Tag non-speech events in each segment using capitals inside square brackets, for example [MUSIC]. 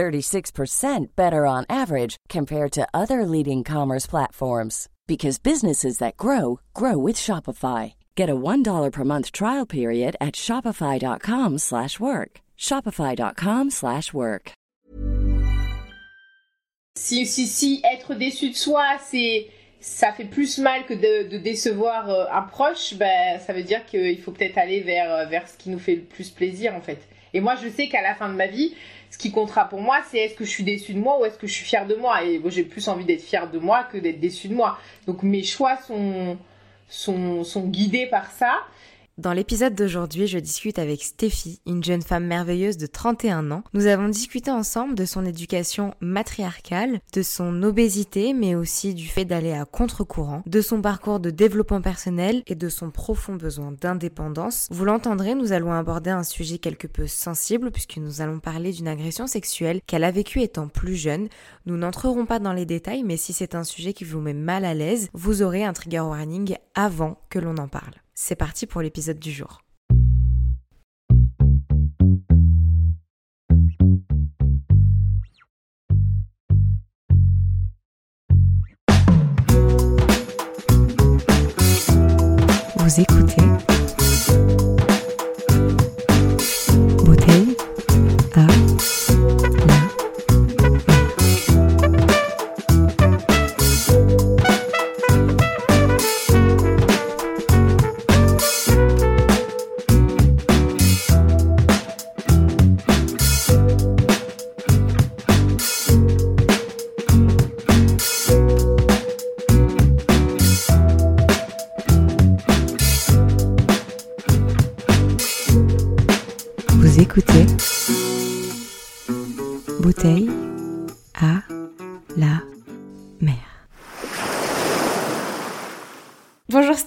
36% better on average compared to other leading commerce platforms because businesses that grow grow with Shopify. Get a $1 per month trial period at shopify.com/work. shopify.com/work. Si si si être déçu de soi, c'est ça fait plus mal que de, décevoir euh, un proche, ben ça veut dire qu'il faut peut-être aller vers euh, vers ce qui nous fait le plus plaisir en fait. Et moi, je sais qu'à la fin de ma vie, ce qui comptera pour moi, c'est est-ce que je suis déçue de moi ou est-ce que je suis fière de moi. Et moi, j'ai plus envie d'être fière de moi que d'être déçue de moi. Donc mes choix sont, sont, sont guidés par ça. Dans l'épisode d'aujourd'hui, je discute avec Stéphie, une jeune femme merveilleuse de 31 ans. Nous avons discuté ensemble de son éducation matriarcale, de son obésité, mais aussi du fait d'aller à contre-courant, de son parcours de développement personnel et de son profond besoin d'indépendance. Vous l'entendrez, nous allons aborder un sujet quelque peu sensible puisque nous allons parler d'une agression sexuelle qu'elle a vécue étant plus jeune. Nous n'entrerons pas dans les détails, mais si c'est un sujet qui vous met mal à l'aise, vous aurez un trigger warning avant que l'on en parle. C'est parti pour l'épisode du jour.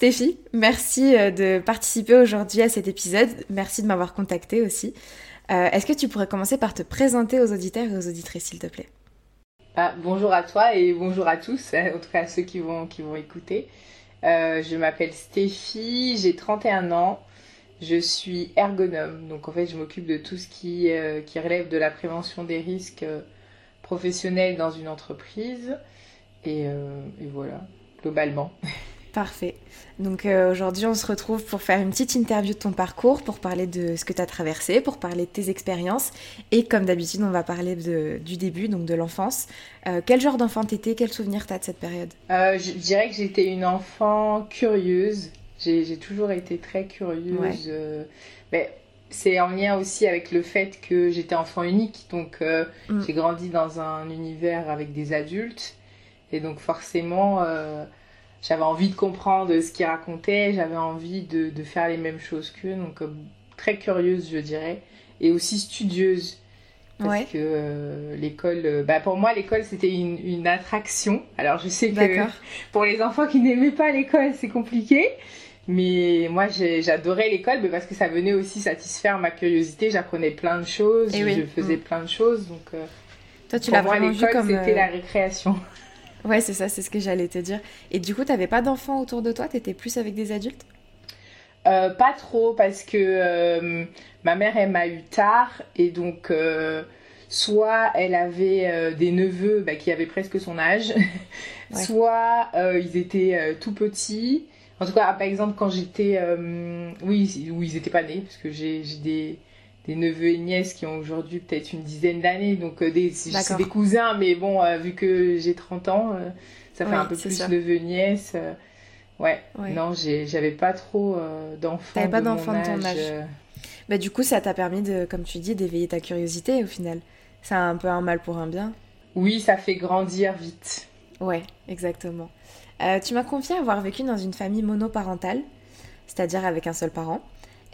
Stéphie, merci euh, de participer aujourd'hui à cet épisode. Merci de m'avoir contacté aussi. Euh, Est-ce que tu pourrais commencer par te présenter aux auditeurs et aux auditrices, s'il te plaît? Ah, bonjour à toi et bonjour à tous, [LAUGHS] en tout cas à ceux qui vont, qui vont écouter. Euh, je m'appelle Stéphie, j'ai 31 ans, je suis ergonome, donc en fait je m'occupe de tout ce qui, relève de la prévention des risques professionnels dans une entreprise. Et voilà, globalement. [LAUGHS] Parfait. Donc euh, aujourd'hui, on se retrouve pour faire une petite interview de ton parcours, pour parler de ce que tu as traversé, pour parler de tes expériences. Et comme d'habitude, on va parler de- du début, donc de l'enfance. Euh, quel genre d'enfant t'étais? Quel souvenir t'as de cette période? Euh, je dirais que j'étais une enfant curieuse. J'ai toujours été très curieuse. Ouais. mais c'est en lien aussi avec le fait que j'étais enfant unique. Donc Mm. j'ai grandi dans un univers avec des adultes. Et donc forcément, j'avais envie de comprendre ce qu'ils racontaient. J'avais envie de, de faire les mêmes choses qu'eux. Donc euh, très curieuse, je dirais. Et aussi studieuse. Parce Ouais. que euh, l'école, euh, bah pour moi l'école c'était une, une attraction. Alors je sais que [LAUGHS] pour les enfants qui n'aimaient pas l'école, c'est compliqué. Mais moi, j'adorais l'école mais parce que ça venait aussi satisfaire ma curiosité. J'apprenais plein de choses, Eh oui. je faisais Mm. plein de choses. Donc, euh, Toi, tu pour moi, vraiment vu l'école, comme. c'était la récréation. [LAUGHS] Ouais, c'est ça, c'est ce que j'allais te dire. Et du coup, t'avais pas d'enfants autour de toi? T'étais plus avec des adultes? Euh, pas trop parce que euh, ma mère, elle m'a eu tard. Et donc, euh, soit elle avait des neveux bah, qui avaient presque son âge, Ouais. soit ils étaient tout petits. En tout cas, par exemple, quand j'étais... oui, où ils étaient pas nés, parce que j'ai des, des neveux et nièces qui ont aujourd'hui peut-être une dizaine d'années, donc des, c'est des cousins, mais bon, vu que j'ai 30 ans, ça fait un peu plus neveux nièces. Ouais. non, j'avais pas trop d'enfants. T'avais pas d'enfants de ton âge. Bah, du coup, ça t'a permis, de, comme tu dis, d'éveiller ta curiosité au final. C'est un peu un mal pour un bien. Oui, ça fait grandir vite. Ouais, exactement. Euh, tu m'as confié avoir vécu dans une famille monoparentale, c'est-à-dire avec un seul parent.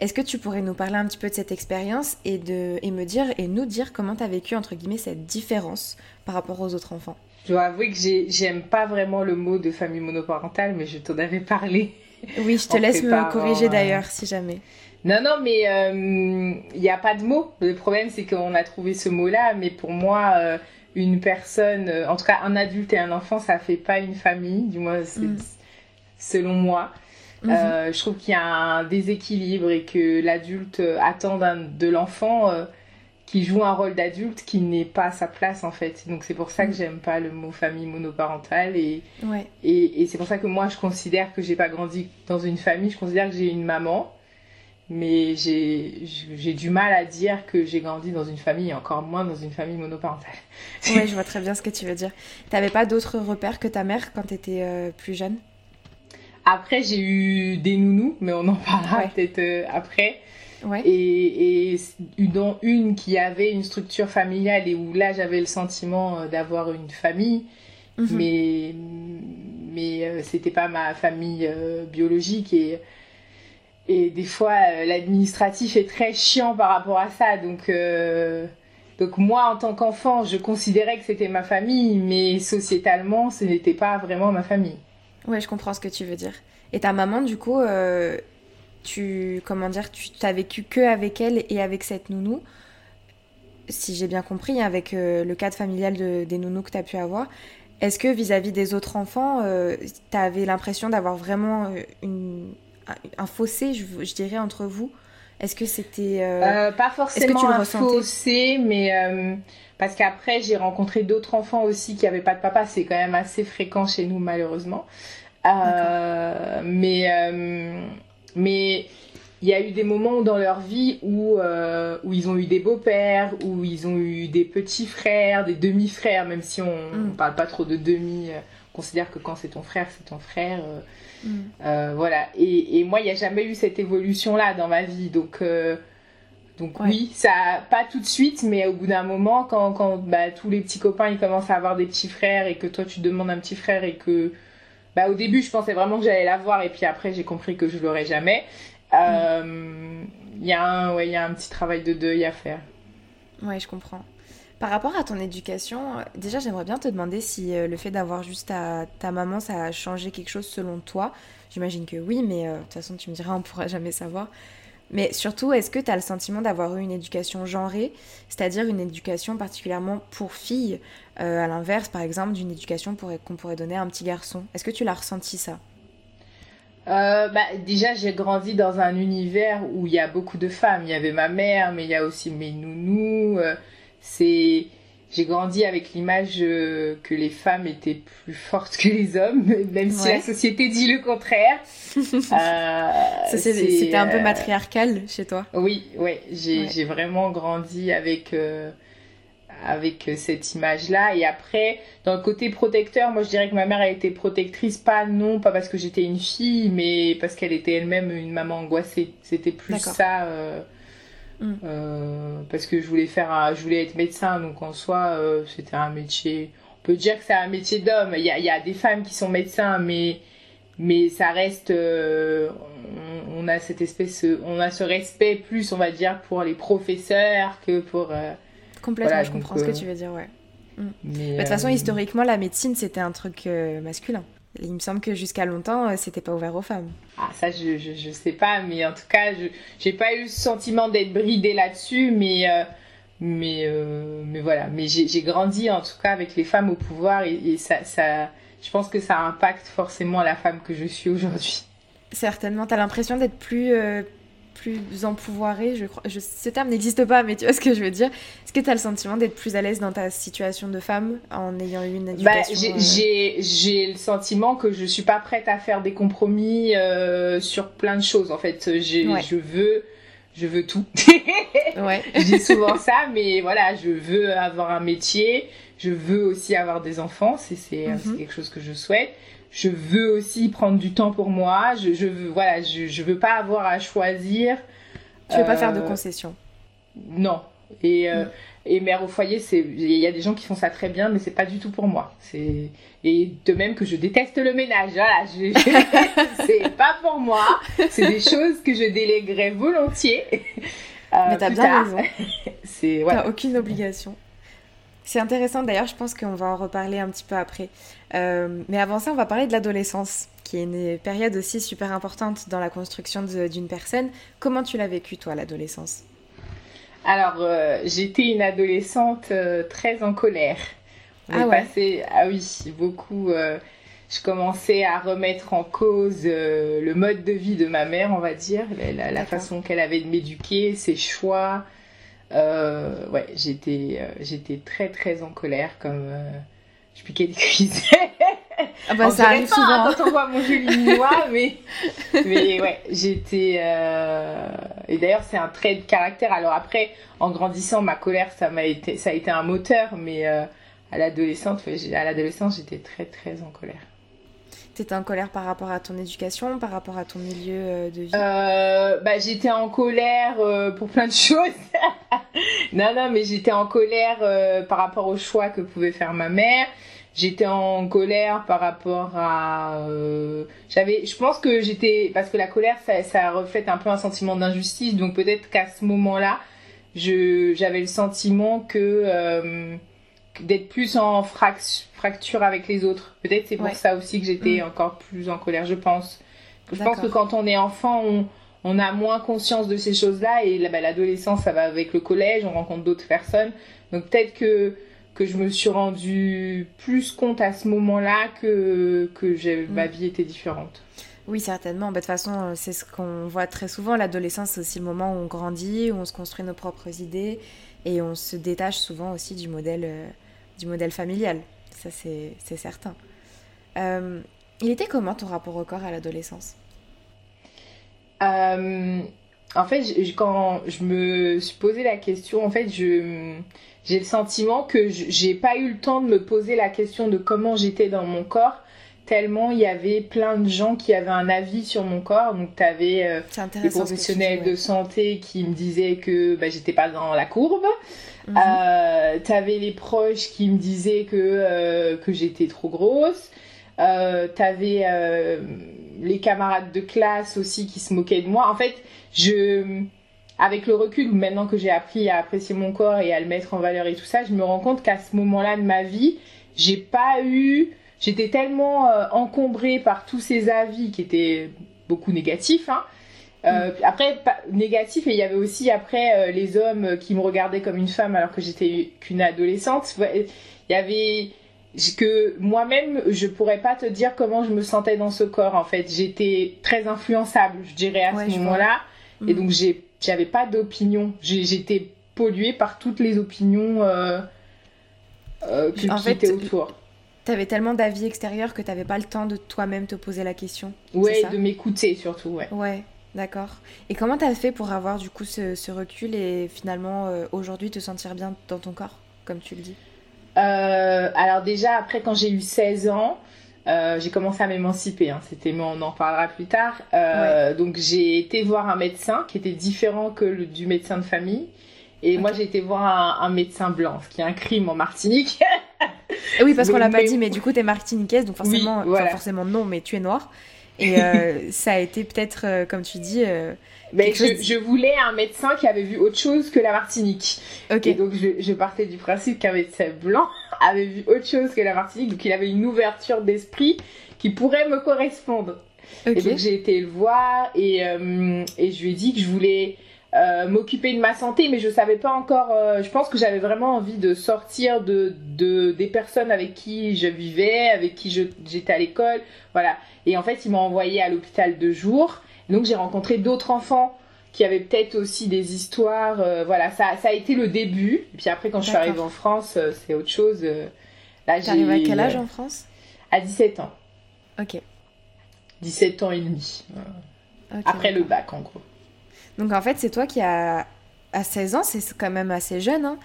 Est-ce que tu pourrais nous parler un petit peu de cette expérience et, de, et me dire et nous dire comment tu as vécu entre guillemets cette différence par rapport aux autres enfants? Je dois avouer que j'aime pas vraiment le mot de famille monoparentale, mais je t'en avais parlé. Oui, je te [LAUGHS] laisse me corriger euh, d'ailleurs si jamais. Non, non, mais il euh, n'y a pas de mot. Le problème, c'est qu'on a trouvé ce mot-là, mais pour moi, euh, une personne, euh, en tout cas un adulte et un enfant, ça fait pas une famille, du moins, mm. selon moi. Mm-hmm. je trouve qu'il y a un déséquilibre et que l'adulte attend de l'enfant qui joue un rôle d'adulte qui n'est pas à sa place en fait. Donc c'est pour ça que mm. j'aime pas le mot famille monoparentale et, et, et c'est pour ça que moi je considère que j'ai pas grandi dans une famille, je considère que j'ai une maman mais j'ai du mal à dire que j'ai grandi dans une famille, encore moins dans une famille monoparentale. ouais, je vois très bien ce que tu veux dire. T'avais pas d'autres repères que ta mère quand t'étais étais euh, plus jeune? Après, j'ai eu des nounous, mais on en parlera peut-être euh, après. Ouais. Et, et dont une qui avait une structure familiale et où là j'avais le sentiment euh, d'avoir une famille, mhm. mais mais c'était pas ma famille biologique et et des fois euh, l'administratif est très chiant par rapport à ça donc euh, donc moi en tant qu'enfant je considérais que c'était ma famille mais sociétalement ce n'était pas vraiment ma famille ouais je comprends ce que tu veux dire. Et ta maman du coup euh, tu comment dire tu t'as vécu que avec elle et avec cette nounou. Si j'ai bien compris avec le cadre familial de, des nounous que tu as pu avoir. Est-ce que vis-à-vis des autres enfants tu avais l'impression d'avoir vraiment une un fossé, je, dirais, entre vous? Est-ce que c'était... Euh, euh, pas forcément un fossé, mais... Euh, parce qu'après, j'ai rencontré d'autres enfants aussi qui n'avaient pas de papa. C'est quand même assez fréquent chez nous, malheureusement. mais... mais il y a eu des moments dans leur vie où, où ils ont eu des beaux-pères, où ils ont eu des petits frères, des demi-frères, même si on ne mm. parle pas trop de demi, on considère que quand c'est ton frère, c'est ton frère. Mm. Euh, voilà. Et, moi, il n'y a jamais eu cette évolution-là dans ma vie. Donc, euh, donc oui, ça, pas tout de suite, mais au bout d'un moment, quand, quand bah, tous les petits copains ils commencent à avoir des petits frères et que toi tu demandes un petit frère et que. Bah, au début, je pensais vraiment que j'allais l'avoir et puis après, j'ai compris que je l'aurais jamais. Euh, il y, a un, ouais, y a un petit travail de deuil à faire. Ouais, je comprends. Par rapport à ton éducation, euh, déjà j'aimerais bien te demander si euh, le fait d'avoir juste ta, maman, ça a changé quelque chose selon toi. J'imagine que oui, mais euh, de toute façon tu me diras, on pourra jamais savoir. Mais surtout, est-ce que tu as le sentiment d'avoir eu une éducation genrée, c'est-à-dire une éducation particulièrement pour filles, à l'inverse par exemple d'une éducation qu'on pourrait donner à un petit garçon? Est-ce que tu l'as ressenti ça? Bah, déjà, j'ai grandi dans un univers où il y a beaucoup de femmes. Il y avait ma mère, mais il y a aussi mes nounous. C'est j'ai grandi avec l'image euh, que les femmes étaient plus fortes que les hommes, [LAUGHS] même si la société dit le contraire. [LAUGHS] euh, C'était un peu euh, matriarcal chez toi. Oui, ouais, j'ai vraiment grandi avec euh, avec cette image-là. Et après, dans le côté protecteur, moi je dirais que ma mère a été protectrice, pas non, pas parce que j'étais une fille, mais parce qu'elle était elle-même une maman angoissée. C'était plus ça. Mm. Euh, parce que je voulais faire, je voulais être médecin, donc en soi, euh, c'était un métier. On peut dire que c'est un métier d'homme. Il y a, y a, des femmes qui sont médecins, mais mais ça reste, euh, on, a cette espèce, on a ce respect plus, on va dire, pour les professeurs que pour. Complètement, je comprends ce que tu veux dire, ouais. Mm. Mais, de toute façon, historiquement, la médecine, c'était un truc masculin. Il me semble que jusqu'à longtemps, euh, c'était pas ouvert aux femmes. Ah, ça, je, je, sais pas, mais en tout cas, je j'ai pas eu le sentiment d'être bridée là-dessus, mais, euh, mais, euh, mais voilà. Mais j'ai grandi en tout cas avec les femmes au pouvoir et, ça, ça, je pense que ça impacte forcément la femme que je suis aujourd'hui. Certainement. T'as l'impression d'être plus plus empouvoirée, je crois. Je, ce terme n'existe pas, mais tu vois ce que je veux dire. Est-ce que tu as le sentiment d'être plus à l'aise dans ta situation de femme en ayant eu une bah, éducation bah, J'ai le sentiment que je suis pas prête à faire des compromis euh, sur plein de choses. En fait, je veux je veux tout. [LAUGHS] ouais. dis souvent ça, mais voilà, je veux avoir un métier, je veux aussi avoir des enfants, c'est mhm. quelque chose que je souhaite. Je veux aussi prendre du temps pour moi. Je, je veux, voilà, je, je veux pas avoir à choisir. Tu veux pas faire de euh, concessions. Non. Et, euh, mm. et mère au foyer, c'est, il y a des gens qui font ça très bien, mais c'est pas du tout pour moi. C'est, et de même que je déteste le ménage. Voilà, [LAUGHS] c'est pas pour moi. C'est des choses que je déléguerais volontiers. Euh, mais t'as bien raison. [LAUGHS] c'est, voilà. T'as aucune obligation. C'est intéressant d'ailleurs, je pense qu'on va en reparler un petit peu après. Euh, mais avant ça, on va parler de l'adolescence, qui est une période aussi super importante dans la construction d'une personne. Comment tu l'as vécu toi, l'adolescence? Alors, euh, j'étais une adolescente euh, très en colère. Ah, ouais. ah oui, beaucoup. je commençais à remettre en cause le mode de vie de ma mère, on va dire, la façon qu'elle avait de m'éduquer, ses choix. Ouais, j'étais, j'étais très très en colère, comme je piquais des [LAUGHS] cuisses. Ah bah ça arrive souvent quand on voit mon jeu [LAUGHS] noir, mais mais ouais, j'étais. Et d'ailleurs, c'est un trait de caractère. Alors après, en grandissant, ma colère, ça m'a été, ça a été un moteur, mais à l'adolescence, à l'adolescence, j'étais très très en colère. T'étais en colère par rapport à ton éducation, par rapport à ton milieu euh, de vie? Euh, bah, J'étais en colère euh, pour plein de [LAUGHS] choses. non, non, mais j'étais en colère par rapport au choix que pouvait faire ma mère. J'étais en colère par rapport à... j'avais, Je pense que j'étais... Parce que la colère, ça, ça reflète un peu un sentiment d'injustice. Donc peut-être qu'à ce moment-là, j'avais le sentiment que d'être plus en fracture avec les autres. Peut-être c'est pour ça aussi que j'étais mm. encore plus en colère, je pense. Je pense que quand on est enfant, on, on a moins conscience de ces choses-là et bah, l'adolescence, ça va avec le collège, on rencontre d'autres personnes. Donc peut-être que que je me suis rendu plus compte à ce moment-là que que mm. ma vie était différente. Oui, certainement. Bah, de toute façon, euh, c'est ce qu'on voit très souvent. L'adolescence, c'est aussi le moment où on grandit, où on se construit nos propres idées et on se détache souvent aussi du modèle euh, du modèle familial, ça c'est certain. Euh, il était comment ton rapport au corps à l'adolescence? Euh, En fait, quand je me suis posé la question, en fait, j'ai le sentiment que j'ai pas eu le temps de me poser la question de comment j'étais dans mon corps tellement il y avait plein de gens qui avaient un avis sur mon corps. Donc, tu avais euh, des professionnels de santé qui me disaient que bah, j'étais pas dans la courbe. Mhm. Euh, t'avais les proches qui me disaient que, euh, que j'étais trop grosse. Euh, t'avais euh, les camarades de classe aussi qui se moquaient de moi. En fait, je, avec le recul, maintenant que j'ai appris à apprécier mon corps et à le mettre en valeur et tout ça, je me rends compte qu'à ce moment-là de ma vie, j'ai pas eu, j'étais tellement encombrée par tous ces avis qui étaient beaucoup négatifs, hein, euh, après, négatif, et il y avait aussi après euh, les hommes qui me regardaient comme une femme alors que j'étais qu'une adolescente. Il y avait que moi-même, je pourrais pas te dire comment je me sentais dans ce corps. En fait, j'étais très influençable, je dirais à ce moment-là, et mm. donc j'ai, j'avais pas d'opinion. J'étais polluée par toutes les opinions euh, euh qui, en fait, étaient autour. T'avais tellement d'avis extérieurs que t'avais pas le temps de toi-même te poser la question. Ouais, de m'écouter surtout, ouais. Ouais. D'accord. Et comment t'as fait pour avoir du coup ce, recul et finalement euh, aujourd'hui te sentir bien dans ton corps, comme tu le dis? Alors déjà, après quand j'ai eu 16 ans, euh, j'ai commencé à m'émanciper. Hein. C'était, on en parlera plus tard. Donc j'ai été voir un médecin qui était différent que le, du médecin de famille. Et moi j'ai été voir un, médecin blanc, ce qui est un crime en Martinique. oui, parce qu'on [LAUGHS] l'a pas dit, mais du coup t'es martiniquaise, donc forcément, forcément non, mais tu es noire. Et [LAUGHS] euh, ça a été peut-être, euh, comme tu dis. Euh, mais je, voulais un médecin qui avait vu autre chose que la Martinique. Et donc je, partais du principe qu'un médecin blanc avait vu autre chose que la Martinique, donc il avait une ouverture d'esprit qui pourrait me correspondre. Et donc j'ai été le voir et, et je lui ai dit que je voulais m'occuper de ma santé, mais je savais pas encore. je pense que j'avais vraiment envie de sortir de, de, des personnes avec qui je vivais, avec qui j'étais à l'école, voilà. Et en fait, ils m'ont envoyé à l'hôpital de jour. Donc j'ai rencontré d'autres enfants qui avaient peut-être aussi des histoires. Euh, voilà, ça, ça a été le début. Et puis après, quand je suis arrivée en France, euh, c'est autre chose. Euh, là, j'ai à quel âge en France? À 17 ans. Ok. 17 ans et demi. après le bac, en gros. Donc en fait, c'est toi qui a, à 16 ans, c'est quand même assez jeune, hein,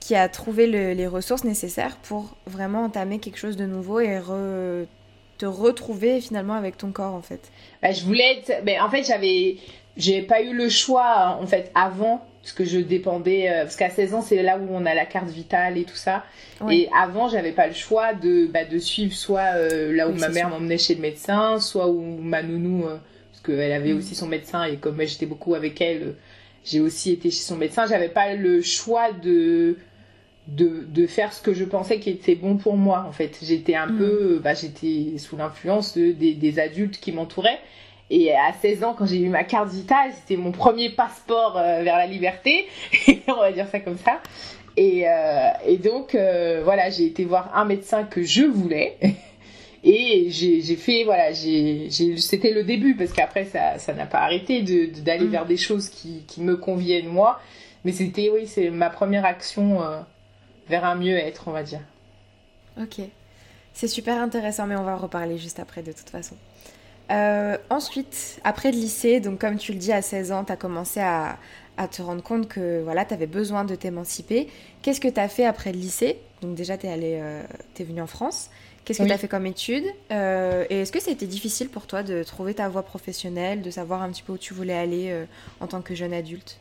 qui a trouvé les ressources nécessaires pour vraiment entamer quelque chose de nouveau et te retrouver finalement avec ton corps en fait. Bah, je voulais être... Mais en fait, j'avais j'ai pas eu le choix en fait avant parce que je dépendais euh, parce qu'à 16 ans c'est là où on a la carte vitale et tout ça. Et avant j'avais pas le choix de bah, de suivre soit euh, là où ma mère m'emmenait chez le médecin soit où ma nounou euh, parce qu'elle avait mm. aussi son médecin et comme j'étais beaucoup avec elle j'ai aussi été chez son médecin j'avais pas le choix de de, de faire ce que je pensais qui était bon pour moi en fait. J'étais un mm. peu bah, j'étais sous l'influence de, des, des adultes qui m'entouraient et à 16 ans, quand j'ai eu ma carte vitale, c'était mon premier passeport euh, vers la liberté, [LAUGHS] on va dire ça comme ça. Et, euh, et donc, euh, voilà, j'ai été voir un médecin que je voulais. [LAUGHS] Et j'ai fait, voilà, c'était le début, parce qu'après, ça n'a pas arrêté d'aller de, vers des choses qui, qui, me conviennent moi. Mais c'était, oui, c'est ma première action vers un mieux-être, on va dire. Ok. C'est super intéressant, mais on va en reparler juste après, de toute façon. Euh, ensuite, après le lycée, donc comme tu le dis, à 16 ans, tu as commencé à, te rendre compte que voilà, tu avais besoin de t'émanciper. Qu'est-ce que tu as fait après le lycée? Donc déjà, tu es, euh, es venu en France. Qu'est-ce que tu as fait comme études euh, Et est-ce que ça a été difficile pour toi de trouver ta voie professionnelle, de savoir un petit peu où tu voulais aller en tant que jeune adulte?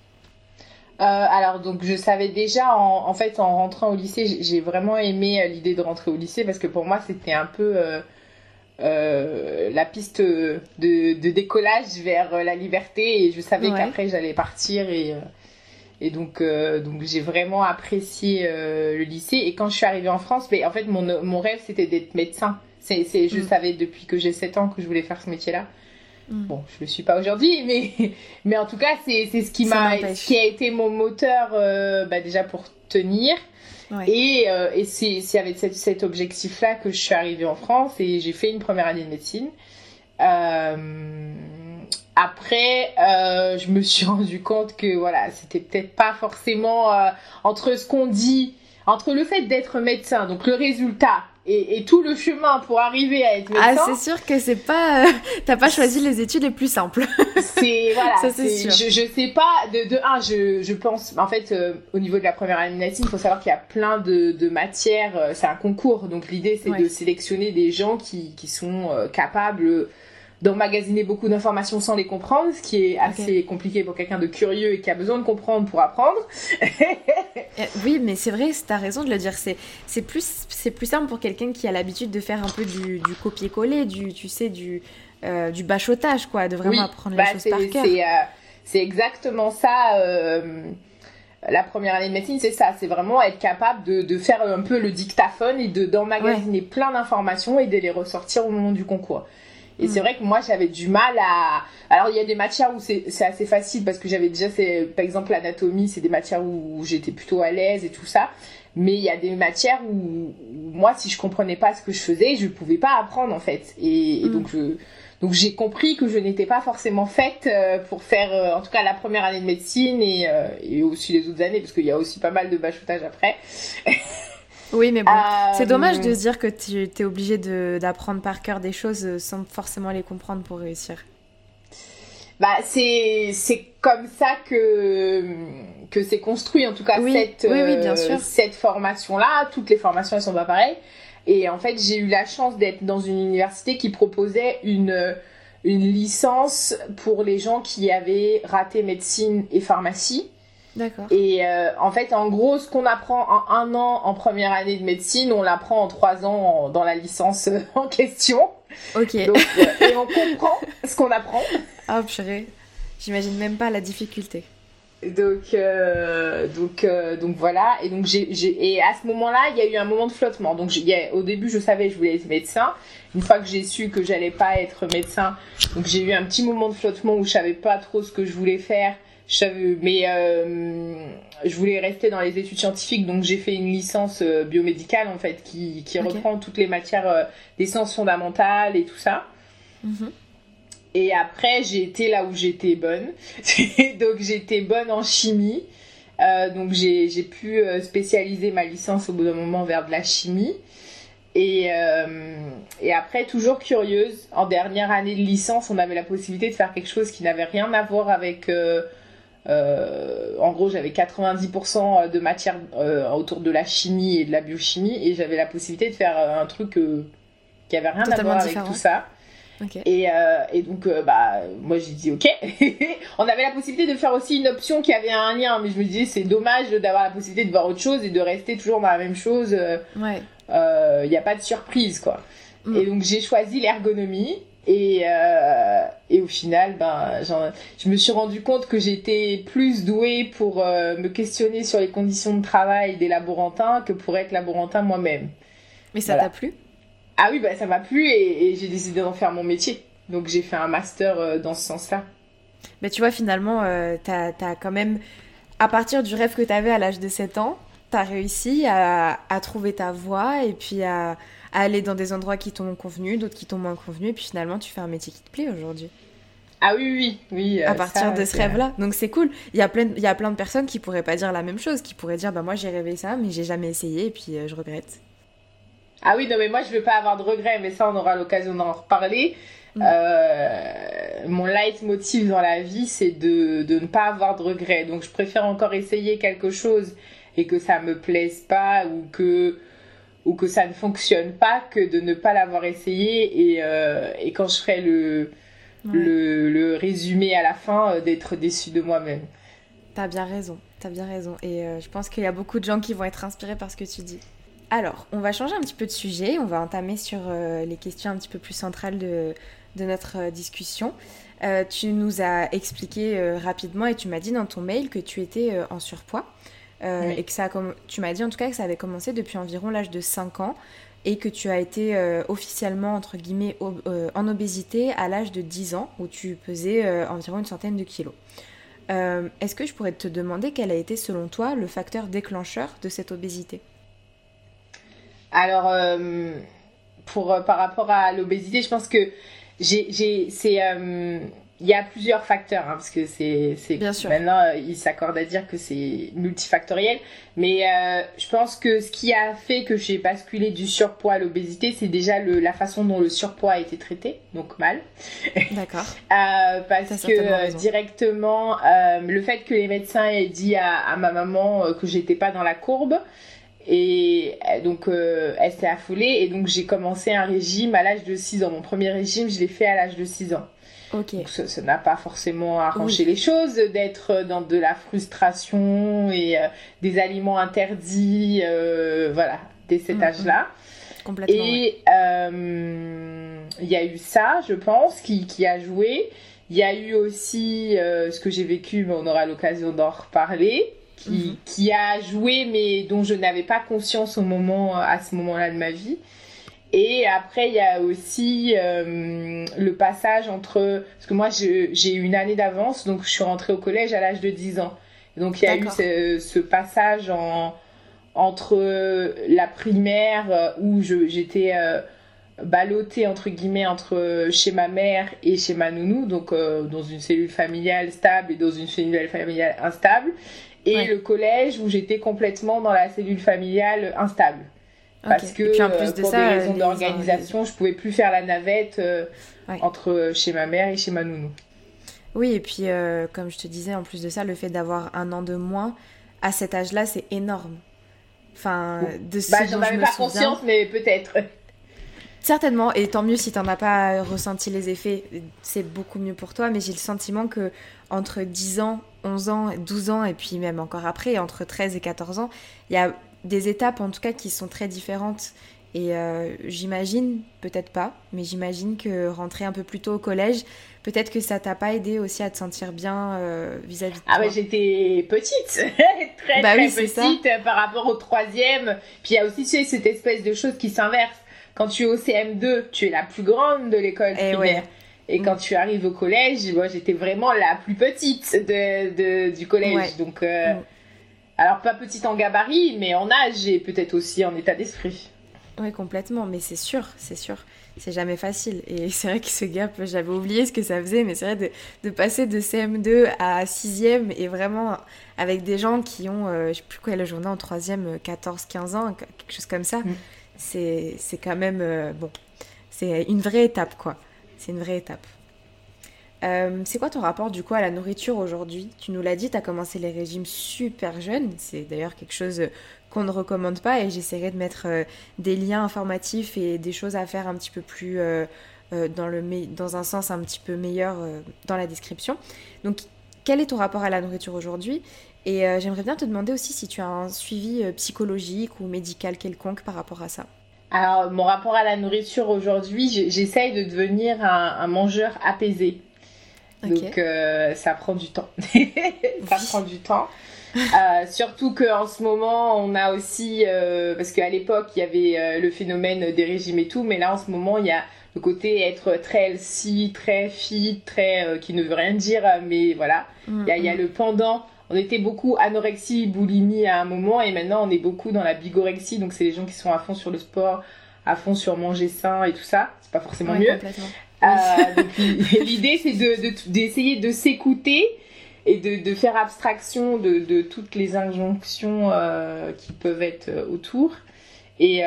Alors donc je savais déjà en, fait en rentrant au lycée j'ai vraiment aimé l'idée de rentrer au lycée parce que pour moi c'était un peu euh, la piste de, de, décollage vers la liberté et je savais qu'après j'allais partir et, euh, et donc, euh, donc j'ai vraiment apprécié le lycée et quand je suis arrivée en France, mais en fait mon, mon rêve c'était d'être médecin. C'est, c'est, je mm. savais depuis que j'ai 7 ans que je voulais faire ce métier-là. Mm. Bon, je le suis pas aujourd'hui, mais, [LAUGHS] mais en tout cas, c'est, c'est ce qui m'a, ce qui a été mon moteur, bah, déjà pour tenir, et, euh, et c'est avec cet objectif-là que je suis arrivée en France et j'ai fait une première année de médecine. Euh, après, euh, je me suis [LAUGHS] rendu compte que voilà, c'était peut-être pas forcément euh, entre ce qu'on dit, entre le fait d'être médecin, donc le résultat et, tout le chemin pour arriver à être ah, médecin. Ah, c'est sûr que c'est pas. Euh, [LAUGHS] t'as pas choisi les études les plus simples. [LAUGHS] c'est voilà. Ça, c'est sûr. Je, je sais pas. De, de un, je, je pense. En fait, euh, au niveau de la première année de médecine, il faut savoir qu'il y a plein de, de matières. Euh, c'est un concours, donc l'idée c'est de sélectionner des gens qui, qui sont capables d'emmagasiner beaucoup d'informations sans les comprendre, ce qui est assez compliqué pour quelqu'un de curieux et qui a besoin de comprendre pour apprendre. [LAUGHS] Euh, oui, mais c'est vrai, tu as raison de le dire. C'est plus, plus simple pour quelqu'un qui a l'habitude de faire un peu du, du copier-coller, du, tu sais, du, euh, du bachotage, quoi, de vraiment apprendre les bah, choses par cœur. Euh, c'est exactement ça. la première année de médecine, c'est ça. C'est vraiment être capable de, de, faire un peu le dictaphone et d'emmagasiner plein d'informations et de les ressortir au moment du concours. Et c'est mm. vrai que moi, j'avais du mal à. Alors, il y a des matières où c'est assez facile parce que j'avais déjà fait, par exemple, l'anatomie, c'est des matières où j'étais plutôt à l'aise et tout ça. Mais il y a des matières où, moi, si je comprenais pas ce que je faisais, je pouvais pas apprendre en fait. Et, mm. donc, je. Donc j'ai compris que je n'étais pas forcément faite euh, pour faire, euh, en tout cas la première année de médecine et, euh, et aussi les autres années, parce qu'il y a aussi pas mal de bachotage après. [LAUGHS] Oui, mais bon, c'est dommage de euh, se dire que tu es obligé d'apprendre par cœur des choses euh, sans forcément les comprendre pour réussir. Bah, c'est comme ça que, que c'est construit, en tout cas, cette, euh, cette formation-là. Toutes les formations, elles sont pas pareilles. Et en fait, j'ai eu la chance d'être dans une université qui proposait une, une licence pour les gens qui avaient raté médecine et pharmacie. D'accord. Et euh, en fait, en gros, ce qu'on apprend en un an en première année de médecine, on l'apprend en trois ans dans la licence euh, en question. Ok. Donc, euh, et on comprend ce qu'on apprend. Ah, purée. J'imagine même pas la difficulté. Donc, donc, donc voilà. Et donc j'ai, et à ce moment-là, il y a eu un moment de flottement. Donc, au début, je savais que je voulais être médecin. Une fois que j'ai su que j'allais pas être médecin, donc j'ai eu un petit moment de flottement où je savais pas trop ce que je voulais faire mais euh, je voulais rester dans les études scientifiques, donc j'ai fait une licence euh, biomédicale en fait qui, qui reprend toutes les matières euh, des sciences fondamentales et tout ça. Mhm. Et après, j'ai été là où j'étais bonne. [LAUGHS] donc j'étais bonne en chimie. donc j'ai pu spécialiser ma licence au bout d'un moment vers de la chimie. Et, et après, toujours curieuse, en dernière année de licence, on avait la possibilité de faire quelque chose qui n'avait rien à voir avec en gros, j'avais 90% de matière autour de la chimie et de la biochimie, et j'avais la possibilité de faire un truc qui avait rien à voir avec tout ça. Et, et, donc, bah, moi j'ai dit ok. [LAUGHS] on avait la possibilité de faire aussi une option qui avait un lien, mais je me disais c'est dommage d'avoir la possibilité de voir autre chose et de rester toujours dans la même chose. ouais. Il n'y a pas de surprise quoi. Mm. Et donc j'ai choisi l'ergonomie. Et, euh, et au final, ben, je me suis rendu compte que j'étais plus douée pour euh, me questionner sur les conditions de travail des laborantins que pour être laborantin moi-même. Mais ça t'a plu? Ah oui, ben, ça m'a plu et, j'ai décidé d'en faire mon métier. Donc j'ai fait un master euh, dans ce sens-là. Mais tu vois, finalement, t'as as quand même, à partir du rêve que t'avais à l'âge de 7 ans, t'as réussi à, à trouver ta voie et puis à aller dans des endroits qui t'ont convenu, d'autres qui t'ont moins convenu, et puis finalement tu fais un métier qui te plaît aujourd'hui. Ah oui, oui, oui. à euh, partir de ce rêve-là. Donc c'est cool. Il y, a plein, il y a plein de personnes qui pourraient pas dire la même chose, qui pourraient dire bah moi j'ai rêvé ça, mais j'ai jamais essayé, et puis euh, je regrette. Ah oui, non, mais moi je veux pas avoir de regrets, mais ça on aura l'occasion d'en reparler. Mm. Euh, mon leitmotiv dans la vie, c'est de, de ne pas avoir de regrets. Donc je préfère encore essayer quelque chose et que ça me plaise pas ou que ou que ça ne fonctionne pas que de ne pas l'avoir essayé et, euh, et, quand je ferai le, le, le, résumé à la fin, euh, d'être déçu de moi-même. T'as bien raison, t'as bien raison. Et euh, je pense qu'il y a beaucoup de gens qui vont être inspirés par ce que tu dis. Alors, on va changer un petit peu de sujet, on va entamer sur les questions un petit peu plus centrales de, de notre discussion. tu nous as expliqué rapidement et tu m'as dit dans ton mail que tu étais en surpoids. Euh, et que ça comme tu m'as dit en tout cas que ça avait commencé depuis environ l'âge de 5 ans et que tu as été euh, officiellement entre guillemets euh, en obésité à l'âge de 10 ans où tu pesais environ une centaine de kilos. Est-ce que je pourrais te demander quel a été selon toi le facteur déclencheur de cette obésité? Alors pour par rapport à l'obésité, je pense que j'ai c'est il y a plusieurs facteurs, hein, parce que c'est, maintenant euh, il s'accorde à dire que c'est multifactoriel. Mais euh, je pense que ce qui a fait que j'ai basculé du surpoids à l'obésité, c'est déjà le, la façon dont le surpoids a été traité, donc mal. D'accord. [LAUGHS] euh, parce que directement, le fait que les médecins aient dit à, à ma maman que j'étais pas dans la courbe. Et donc, elle s'est affolée. Et donc, j'ai commencé un régime à l'âge de 6 ans. Mon premier régime, je l'ai fait à l'âge de 6 ans. Donc ça n'a pas forcément arrangé les choses d'être dans de la frustration et euh, des aliments interdits, euh, voilà, dès cet mm, âge-là. Complètement. Et euh, il y a eu ça, je pense, qui, qui a joué. Il y a eu aussi ce que j'ai vécu, mais on aura l'occasion d'en reparler, qui, mm-hmm. qui a joué, mais dont je n'avais pas conscience au moment, à ce moment-là de ma vie. Et après, il y a aussi euh, le passage entre... Parce que moi, j'ai eu une année d'avance, donc je suis rentrée au collège à l'âge de 10 ans. Donc il y a eu ce, ce passage en, entre la primaire euh, où j'étais euh, ballottée, entre guillemets, entre chez ma mère et chez ma nounou, donc euh, dans une cellule familiale stable et dans une cellule familiale instable. Et le collège où j'étais complètement dans la cellule familiale instable. Parce que puis en plus euh, de pour ça, des raisons d'organisation, je pouvais plus faire la navette euh, entre euh, chez ma mère et chez ma nounou. Oui, et puis comme je te disais, en plus de ça, le fait d'avoir un an de moins à cet âge-là, c'est énorme. Enfin, de ce bah, j'en avais pas conscience, mais peut-être. [LAUGHS] Certainement, et tant mieux si tu n'en as pas ressenti les effets, c'est beaucoup mieux pour toi, mais j'ai le sentiment que entre 10 ans, 11 ans, 12 ans, et puis même encore après, entre 13 et 14 ans, il y a des étapes en tout cas qui sont très différentes. Et euh, j'imagine, peut-être pas, mais j'imagine que rentrer un peu plus tôt au collège, peut-être que ça t'a pas aidé aussi à te sentir bien euh, vis-à-vis de ah toi. Ah j'étais petite, [LAUGHS] très bah très petite euh, par rapport au troisième. Puis il y a aussi cette espèce de chose qui s'inverse. Quand tu es au CM2, tu es la plus grande de l'école eh primaire. Et quand mm. tu arrives au collège, moi j'étais vraiment la plus petite de, du collège. Donc mm. Alors pas petite en gabarit, mais en âge et peut-être aussi en état d'esprit. Oui, complètement, mais c'est sûr, c'est sûr. C'est jamais facile. Et [LAUGHS] c'est vrai que ce gap, j'avais oublié ce que ça faisait, mais c'est vrai de, passer de CM2 à 6e et vraiment avec des gens qui ont, euh, je sais plus quoi, la journée en 3e, 14, 15 ans, quelque chose comme ça, mm. c'est quand même, euh, bon, c'est une vraie étape, quoi. C'est une vraie étape. Euh, c'est quoi ton rapport du coup à la nourriture aujourd'hui? Tu nous l'as dit, tu as commencé les régimes super jeunes. C'est d'ailleurs quelque chose qu'on ne recommande pas et j'essaierai de mettre euh, des liens informatifs et des choses à faire un petit peu plus euh, dans, le dans un sens un petit peu meilleur dans la description. Donc quel est ton rapport à la nourriture aujourd'hui? Et j'aimerais bien te demander aussi si tu as un suivi psychologique ou médical quelconque par rapport à ça. Alors, mon rapport à la nourriture aujourd'hui, j'essaye de devenir un, mangeur apaisé. Donc, euh, ça prend du temps. [LAUGHS] ça prend du temps. Euh, surtout qu'en ce moment, on a aussi, euh, parce qu'à l'époque, il y avait le phénomène des régimes et tout, mais là, en ce moment, il y a le côté être très healthy, très fit, très qui ne veut rien dire, mais voilà. il, y a, il y a mm-hmm. le pendant on était beaucoup anorexie, boulimie à un moment et maintenant on est beaucoup dans la bigorexie. Donc c'est les gens qui sont à fond sur le sport, à fond sur manger sain et tout ça. C'est pas forcément mieux. Euh, l'idée c'est d'essayer de, s'écouter et de, faire abstraction de, toutes les injonctions euh, qui peuvent être euh, autour. Et,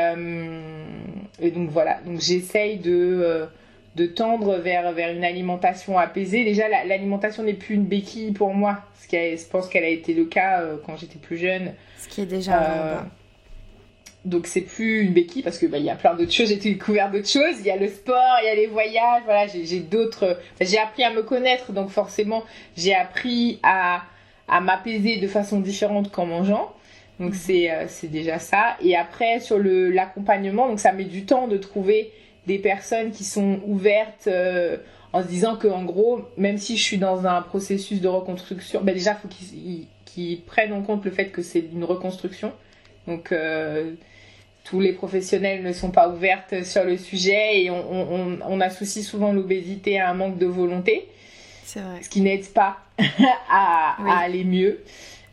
et donc voilà, donc j'essaye de de tendre vers, vers une alimentation apaisée. Déjà, l'alimentation n'est plus une béquille pour moi, ce qui je pense qu'elle a été le cas euh, quand j'étais plus jeune. Ce qui est déjà donc c'est plus une béquille parce que bah, il y a plein d'autres choses j'ai découvert d'autres choses il y a le sport il y a les voyages voilà j'ai d'autres j'ai appris à me connaître donc forcément j'ai appris à à m'apaiser de façon différente qu'en mangeant donc mhm. c'est euh, c'est déjà ça et après sur le l'accompagnement donc ça met du temps de trouver des personnes qui sont ouvertes euh, en se disant que en gros, même si je suis dans un processus de reconstruction, ben déjà faut qu'ils prennent en compte le fait que c'est une reconstruction. Donc euh, tous les professionnels ne sont pas ouvertes sur le sujet et on, on, on associe souvent l'obésité à un manque de volonté, vrai. ce qui n'aide pas [LAUGHS] à, à, aller mieux.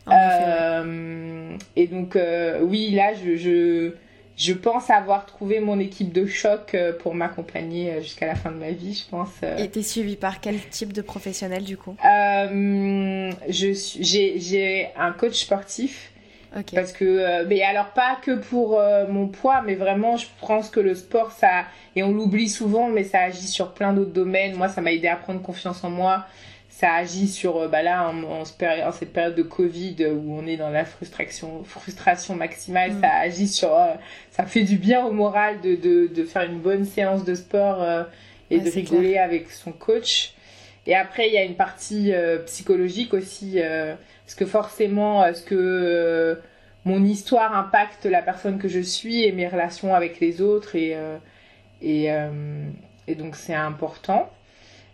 Euh, et donc euh, oui, là je, je je pense avoir trouvé mon équipe de choc euh, pour m'accompagner jusqu'à la fin de ma vie, je pense. Et t'es suivie par quel type de professionnel du coup? Euh, J'ai un coach sportif. Parce que, mais alors pas que pour mon poids, mais vraiment, je pense que le sport, ça, et on l'oublie souvent, mais ça agit sur plein d'autres domaines. Moi, ça m'a aidé à prendre confiance en moi ça agit sur euh, bah là en, cette période de Covid où on est dans la frustration frustration maximale mm. ça agit sur euh, ça fait du bien au moral de, de, de faire une bonne séance de sport euh, et de rigoler avec son coach et après il y a une partie psychologique aussi parce que forcément ce que mon histoire impacte la personne que je suis et mes relations avec les autres et et, donc c'est important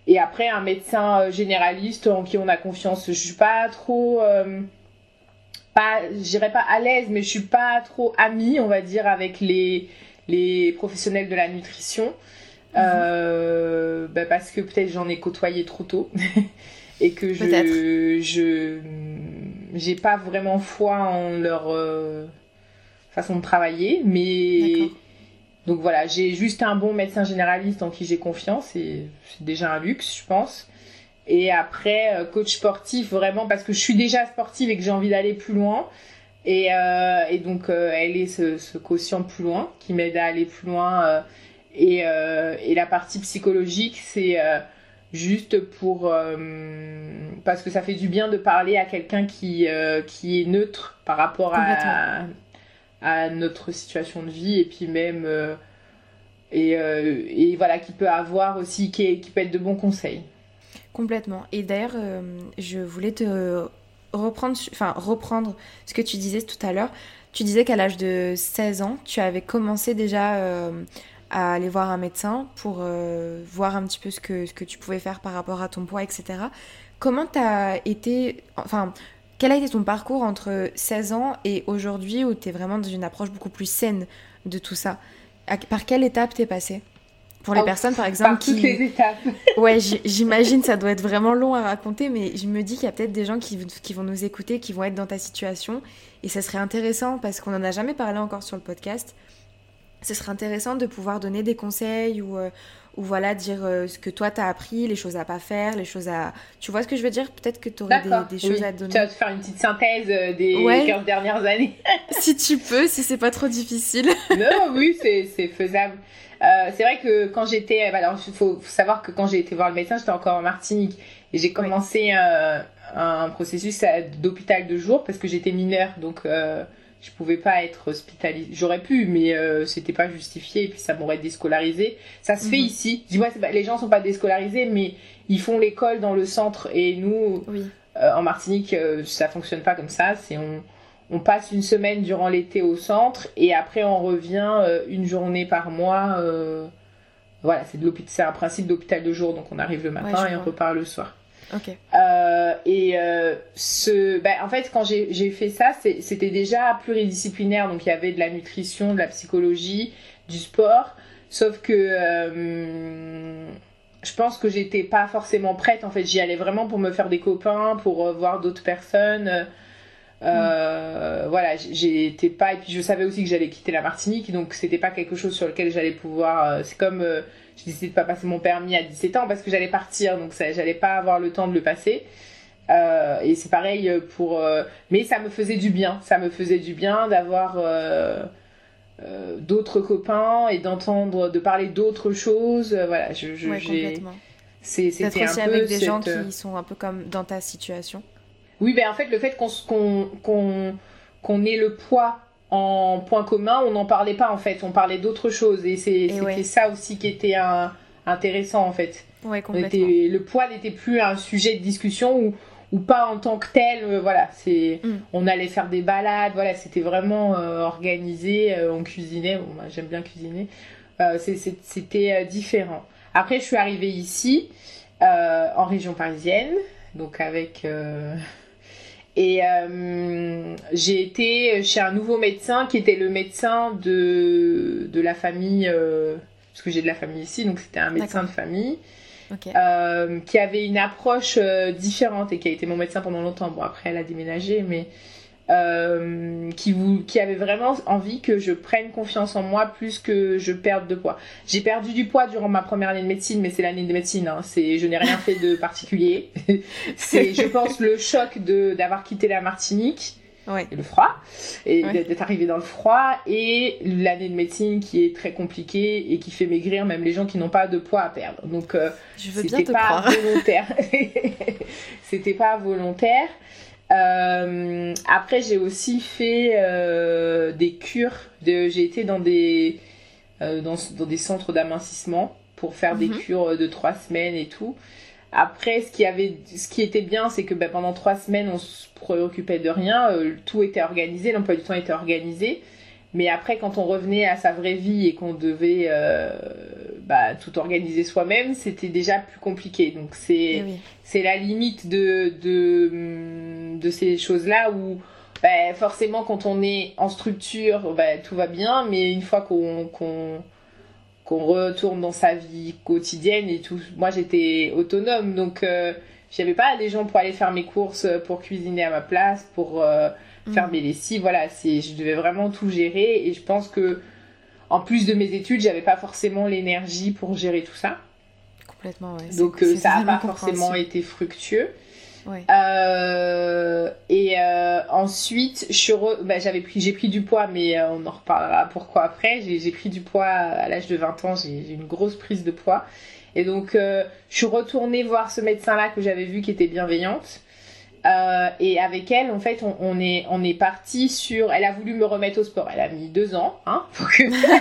et après, un médecin euh, généraliste en qui on a confiance. Je suis pas trop, euh, pas, j'irai pas à l'aise, mais je suis pas trop amie, on va dire, avec les, les professionnels de la nutrition. Euh, bah parce que peut-être j'en ai côtoyé trop tôt. [LAUGHS] et que je, je, j'ai pas vraiment foi en leur euh, façon de travailler, mais donc voilà, j'ai juste un bon médecin généraliste en qui j'ai confiance et c'est déjà un luxe, je pense. Et après, euh, coach sportif, vraiment parce que je suis déjà sportive et que j'ai envie d'aller plus loin. Et, euh, et donc, elle est ce, ce, quotient plus loin qui m'aide à aller plus loin. Euh, et, et, la partie psychologique, c'est juste pour parce que ça fait du bien de parler à quelqu'un qui qui est neutre par rapport à à notre situation de vie et puis même euh, et, euh, et, voilà qui peut avoir aussi qui, qui, peut être de bons conseils. Complètement. Et d'ailleurs euh, je voulais te reprendre enfin reprendre ce que tu disais tout à l'heure. Tu disais qu'à l'âge de 16 ans tu avais commencé déjà à aller voir un médecin pour voir un petit peu ce que, ce que tu pouvais faire par rapport à ton poids etc comment t'as été enfin quel a été ton parcours entre 16 ans et aujourd'hui où tu es vraiment dans une approche beaucoup plus saine de tout ça? Par quelle étape t'es passé? Pour les oh, personnes par exemple par toutes les étapes. [LAUGHS] ouais, j'imagine ça doit être vraiment long à raconter, mais je me dis qu'il y a peut-être des gens qui, qui, vont nous écouter, qui vont être dans ta situation, et ça serait intéressant parce qu'on n'en a jamais parlé encore sur le podcast, ce serait intéressant de pouvoir donner des conseils ou, euh, ou voilà, dire euh, ce que toi t'as appris, les choses à pas faire, les choses à. Tu vois ce que je veux dire? Peut-être que tu aurais des, choses à donner. Tu vas te faire une petite synthèse euh, des 15 dernières années. [LAUGHS] si tu peux, si c'est pas trop difficile. non, oui, c'est faisable. c'est vrai que quand j'étais. Alors, il faut savoir que quand j'ai été voir le médecin, j'étais encore en Martinique. Et j'ai commencé un processus d'hôpital de jour parce que j'étais mineure. Donc je pouvais pas être hospitalisée. J'aurais pu, mais euh, c'était pas justifié et puis ça m'aurait déscolarisé. Ça se fait mhm. ici. Dis-moi, les gens sont pas déscolarisés, mais ils font l'école dans le centre et nous, euh, en Martinique, euh, ça fonctionne pas comme ça. C'est on, on passe une semaine durant l'été au centre et après on revient une journée par mois. voilà, c'est de c'est un principe d'hôpital de jour, donc on arrive le matin et on repart le soir. Euh, et euh, ce, ben, en fait, quand j'ai fait ça, c'était déjà pluridisciplinaire. Donc il y avait de la nutrition, de la psychologie, du sport. Sauf que euh, je pense que j'étais pas forcément prête. En fait, j'y allais vraiment pour me faire des copains, pour voir d'autres personnes. Euh, Voilà, j'étais pas. Et puis je savais aussi que j'allais quitter la Martinique, donc c'était pas quelque chose sur lequel j'allais pouvoir. c'est comme j'ai décidé de pas passer mon permis à 17 ans parce que j'allais partir, donc ça, j'allais pas avoir le temps de le passer. Euh, et c'est pareil pour. Euh, mais ça me faisait du bien. Ça me faisait du bien d'avoir euh, d'autres copains et d'entendre, de parler d'autres choses. voilà, je, je ouais, complètement. C'était un aussi avec des gens qui sont un peu comme dans ta situation. Oui, ben en fait, le fait qu'on qu'on qu'on ait le poids en point commun, on n'en parlait pas en fait, on parlait d'autres choses et c'était ça aussi qui était intéressant en fait. Ouais, le poids n'était plus un sujet de discussion ou, ou pas en tant que tel, euh, voilà, c'est mm. on allait faire des balades, voilà, c'était vraiment euh, organisé, euh, on cuisinait, bon, j'aime bien cuisiner, c'était différent. Après, je suis arrivée ici, en région parisienne, donc avec et euh, j'ai été chez un nouveau médecin qui était le médecin de, de la famille, euh, parce que j'ai de la famille ici, donc c'était un médecin de famille. Euh, qui avait une approche différente et qui a été mon médecin pendant longtemps. Bon, après, elle a déménagé, mais euh, qui, vous, qui avait vraiment envie que je prenne confiance en moi plus que je perde de poids. J'ai perdu du poids durant ma première année de médecine, mais c'est l'année de médecine. Hein. C'est, je n'ai rien fait de [LAUGHS] particulier. c'est, je pense, le choc de d'avoir quitté la Martinique. Ouais. Et le froid, et d'être arrivé dans le froid, et l'année de médecine qui est très compliquée et qui fait maigrir même les gens qui n'ont pas de poids à perdre. Donc, euh, [LAUGHS] c'était pas volontaire. c'était pas volontaire. Euh, après, j'ai aussi fait euh, des cures. De, j'ai été dans des, euh, dans, dans, des centres d'amincissement pour faire des mhm. cures de trois semaines et tout. Après, ce qui, avait, ce qui était bien, c'est que ben, pendant trois semaines, on se préoccupait de rien. tout était organisé, l'emploi du temps était organisé. Mais après, quand on revenait à sa vraie vie et qu'on devait bah, tout organiser soi-même, c'était déjà plus compliqué. Donc c'est eh c'est la limite de, de, de ces choses-là où bah, forcément quand on est en structure, bah, tout va bien, mais une fois qu'on qu'on qu'on retourne dans sa vie quotidienne et tout, moi j'étais autonome. Donc euh, j'avais pas des gens pour aller faire mes courses, pour cuisiner à ma place, pour euh, faire mm. mes lessives, voilà, c'est je devais vraiment tout gérer et je pense que en plus de mes études, j'avais pas forcément l'énergie pour gérer tout ça. Complètement, ouais. Donc euh, ça n'a pas forcément été fructueux. Ouais. Euh, et euh, ensuite, bah, j'avais pris, j'ai pris du poids, mais on en reparlera pourquoi après. J'ai pris du poids à l'âge de 20 ans, j'ai une grosse prise de poids. Et donc, je suis retournée voir ce médecin-là que j'avais vu qui était bienveillante. Euh, et avec elle, en fait, on, est on est parti sur. Elle a voulu me remettre au sport. Elle a mis deux ans, hein, pour,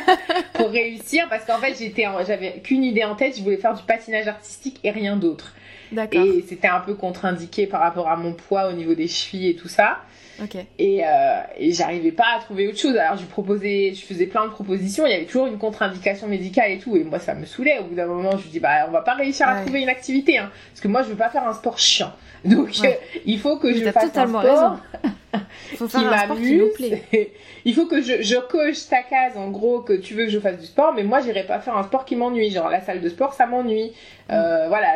[LAUGHS] pour réussir, parce qu'en fait, j'étais, j'avais qu'une idée en tête. Je voulais faire du patinage artistique et rien d'autre. Et c'était un peu contre-indiqué par rapport à mon poids au niveau des chevilles et tout ça. Et, euh, et j'arrivais pas à trouver autre chose. Alors je proposais, je faisais plein de propositions. Il y avait toujours une contre-indication médicale et tout. Et moi, ça me saoulait. Au bout d'un moment, je me dis bah on va pas réussir à trouver une activité, hein, parce que moi, je veux pas faire un sport chiant. [LAUGHS] Donc euh, [LAUGHS] il faut que je fasse un sport [LAUGHS] faut faire qui plaît. il faut que je, je coche ta case en gros que tu veux que je fasse du sport, mais moi j'irai pas faire un sport qui m'ennuie. Genre la salle de sport, ça m'ennuie. Euh, mm. voilà,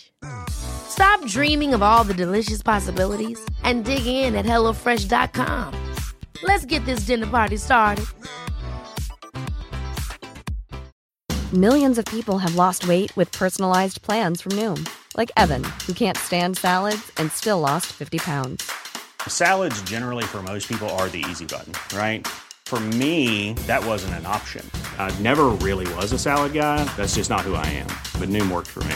Stop dreaming of all the delicious possibilities and dig in at HelloFresh.com. Let's get this dinner party started. Millions of people have lost weight with personalized plans from Noom, like Evan, who can't stand salads and still lost 50 pounds. Salads, generally, for most people, are the easy button, right? For me, that wasn't an option. I never really was a salad guy. That's just not who I am. But Noom worked for me.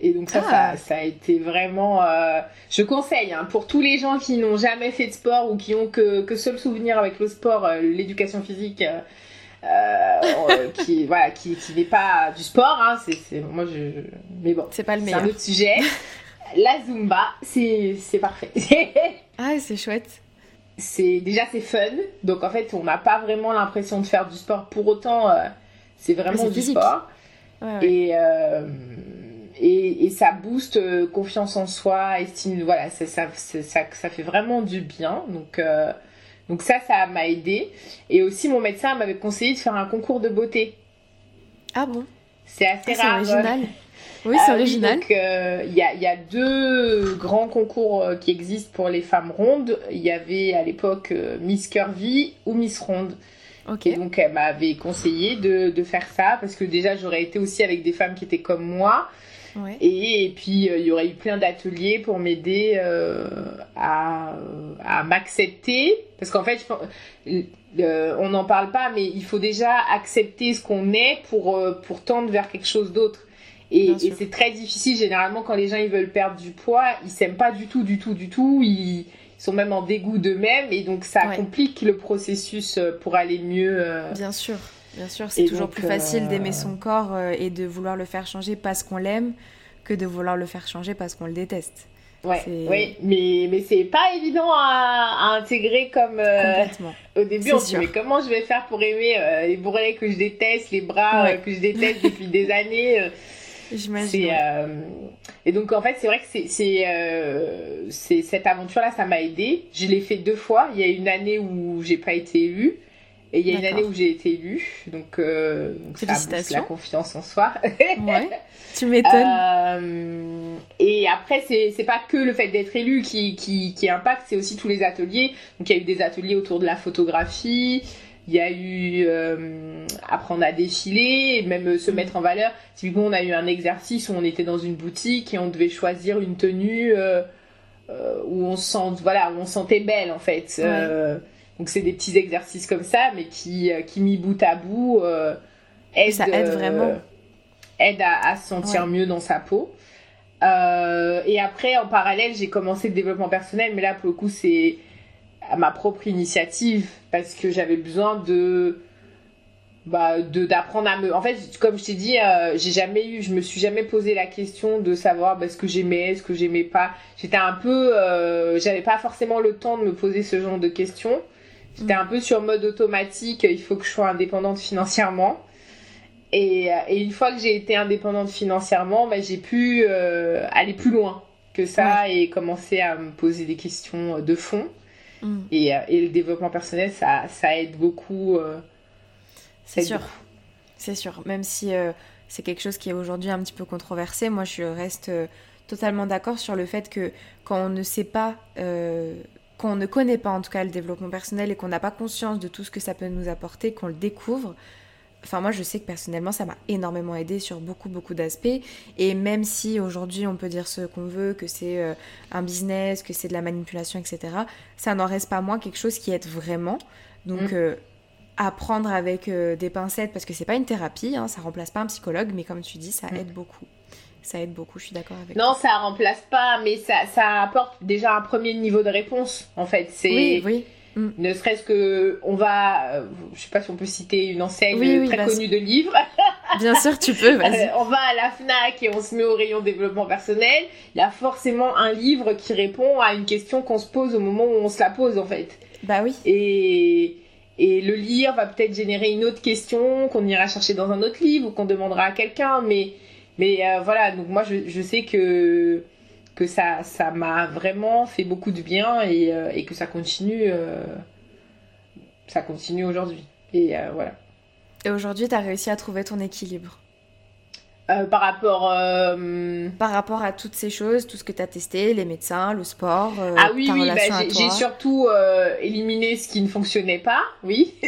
Et donc ça, Ah. ça, ça a été vraiment... euh, je conseille, hein, pour tous les gens qui n'ont jamais fait de sport ou qui ont que, que seul souvenir avec le sport, euh, l'éducation physique, euh, [LAUGHS] qui, voilà, qui, qui n'est pas du sport, hein, c'est, moi je... Mais bon, C'est pas le c'est meilleur. un autre sujet. [LAUGHS] La Zumba, c'est, c'est parfait. [LAUGHS] Ah, c'est chouette. c'est déjà c'est fun donc en fait on n'a pas vraiment l'impression de faire du sport pour autant c'est vraiment du physique. sport Ouais, ouais. et, et et ça booste euh, confiance en soi estime voilà ça fait vraiment du bien donc euh, donc ça ça m'a aidé et aussi mon médecin m'avait conseillé de faire un concours de beauté Ah bon? C'est Ah, assez C'est rare original. Oui, ah c'est oui, original. donc, euh, il y, a, il y a deux grands concours euh, qui existent pour les femmes rondes. Il y avait à l'époque euh, Miss Curvy ou Miss Ronde. Ok. Et donc elle m'avait conseillé de, de faire ça parce que déjà j'aurais été aussi avec des femmes qui étaient comme moi. Ouais. Et, et puis euh, il y aurait eu plein d'ateliers pour m'aider euh, à, à m'accepter. Parce qu'en fait, je euh, on n'en parle pas, mais il faut déjà accepter ce qu'on est pour, euh, pour tendre vers quelque chose d'autre. Et, c'est très difficile, généralement, quand les gens ils veulent perdre du poids, ils s'aiment pas du tout, du tout, du tout. Ils sont même en dégoût d'eux-mêmes. Et donc ça Ouais. complique le processus euh, pour aller mieux. euh, Bien sûr, bien sûr, c'est toujours donc, plus facile euh, d'aimer son corps euh, et de vouloir le faire changer parce qu'on l'aime que de vouloir le faire changer parce qu'on le déteste. Ouais, mais, mais c'est pas évident à, à intégrer comme euh, Complètement. au début on se dit mais comment je vais faire pour aimer euh, les bourrelets que je déteste, les bras Ouais. euh, que je déteste depuis des années. euh, J'imagine. euh, et donc en fait c'est vrai que c'est euh, cette aventure là ça m'a aidé. Je l'ai fait deux fois. Il y a une année où j'ai pas été élue. Et il y a une année où j'ai été élue, donc, euh, donc ça booste la confiance en soi. [LAUGHS] Ouais. Tu m'étonnes. Euh, et après, c'est pas que le fait d'être élu qui, qui, qui impacte, c'est aussi tous les ateliers. Donc, il y a eu des ateliers autour de la photographie, il y a eu euh, apprendre à défiler, et même se mettre en valeur. Typiquement, on a eu un exercice où on était dans une boutique et on devait choisir une tenue euh, où on se sent, voilà, où on se sentait belle en fait. Donc, c'est des petits exercices comme ça, mais qui, euh, qui mis bout à bout, euh, aident, Ça aide euh, vraiment. aide à, à se sentir Ouais. mieux dans sa peau. Euh, et après, en parallèle, j'ai commencé le développement personnel, mais là, pour le coup, c'est à ma propre initiative parce que j'avais besoin de bah de d'apprendre à me en fait comme je t'ai dit euh, j'ai jamais eu je me suis jamais posé la question de savoir bah, ce que j'aimais ce que j'aimais pas j'étais un peu euh, j'avais pas forcément le temps de me poser ce genre de questions J'étais un peu sur mode automatique, il faut que je sois indépendante financièrement. Et, et une fois que j'ai été indépendante financièrement, bah, j'ai pu euh, aller plus loin que ça et commencer à me poser des questions de fond. Mm. Et, euh, et, le développement personnel, ça, ça aide beaucoup. Euh, c'est sûr. C'est sûr. Même si c'est quelque chose qui est aujourd'hui un petit peu controversé, moi je reste totalement d'accord sur le fait que quand on ne sait pas qu'on ne connaît pas en tout cas le développement personnel et qu'on n'a pas conscience de tout ce que ça peut nous apporter, qu'on le découvre, Enfin, moi, je sais que personnellement, ça m'a énormément aidé sur beaucoup, beaucoup d'aspects. Et même si aujourd'hui, on peut dire ce qu'on veut, que c'est euh, un business, que c'est de la manipulation, etc., ça n'en reste pas moins quelque chose qui aide vraiment. Donc, mm. euh, apprendre avec euh, des pincettes, parce que c'est pas une thérapie, hein, ça remplace pas un psychologue, mais comme tu dis, ça mm. aide beaucoup ça aide beaucoup, je suis d'accord avec Non, ça remplace pas, mais ça, ça apporte déjà un premier niveau de réponse, en fait. C'est... Oui, oui. Mm. Ne serait-ce que, on va, euh, je sais pas si on peut citer une enseigne très connue de livres. [LAUGHS] Bien sûr, tu peux, vas-y. Euh, on va à la FNAC et on se met au rayon développement personnel. Il y a forcément un livre qui répond à une question qu'on se pose au moment où on se la pose, en fait. Bah oui. Et, et le lire va peut-être générer une autre question qu'on ira chercher dans un autre livre ou qu'on demandera à quelqu'un, mais mais euh, voilà, donc moi je, je, sais que, que ça ça m'a vraiment fait beaucoup de bien et, euh, et que ça continue, euh, ça continue aujourd'hui. Et voilà. Et aujourd'hui, tu as réussi à trouver ton équilibre par rapport par rapport à toutes ces choses, tout ce que tu as testé, les médecins, le sport, ah oui oui, bah, j'ai surtout éliminé ce qui ne fonctionnait pas, oui. [LAUGHS]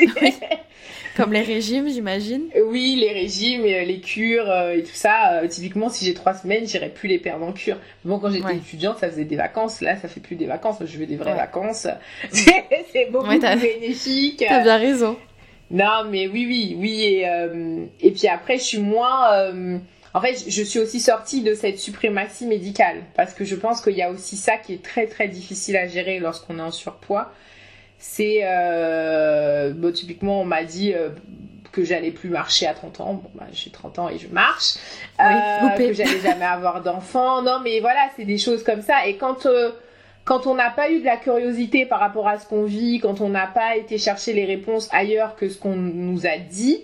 Comme les régimes, j'imagine Oui, les régimes, euh, les cures euh, et tout ça. Euh, typiquement, si j'ai trois semaines, j'irais plus les perdre en cure. Bon, quand j'étais étudiante, ça faisait des vacances. Là, ça fait plus des vacances. Je veux des vraies vacances. [LAUGHS] c'est beaucoup plus bénéfique. T'as bien raison. Non, mais oui, oui, oui. Et, et puis après, je suis moins... En fait, je suis aussi sortie de cette suprématie médicale parce que je pense qu'il y a aussi ça qui est très très difficile à gérer lorsqu'on est en surpoids c'est euh, bon, typiquement on m'a dit euh, que j'allais plus marcher à 30 ans. Bon, bah, j'ai 30 ans et je marche. euh, que j'allais jamais avoir d'enfants. Non, mais voilà, c'est des choses comme ça. Et quand euh, quand on n'a pas eu de la curiosité par rapport à ce qu'on vit, quand on n'a pas été chercher les réponses ailleurs que ce qu'on nous a dit,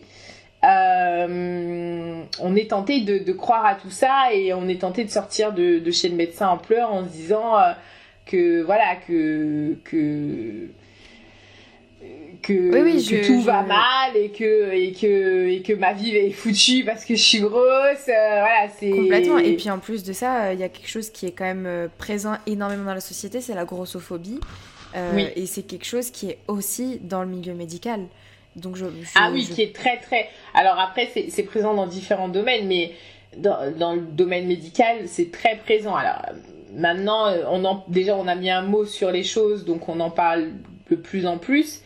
euh, on est tenté de, croire à tout ça et on est tenté de sortir de, de chez le médecin en pleurs en se disant euh, que voilà que que que, tout va mal et que et que et que ma vie est foutue parce que je suis grosse euh, voilà c'est complètement. Et puis en plus de ça il y a quelque chose qui est quand même euh, présent énormément dans la société c'est la grossophobie. Euh, et c'est quelque chose qui est aussi dans le milieu médical. Donc je, ah oui qui est très très. Alors après c'est présent dans différents domaines mais dans, dans le domaine médical c'est très présent. Alors maintenant on en, déjà on a mis un mot sur les choses donc on en parle de plus en plus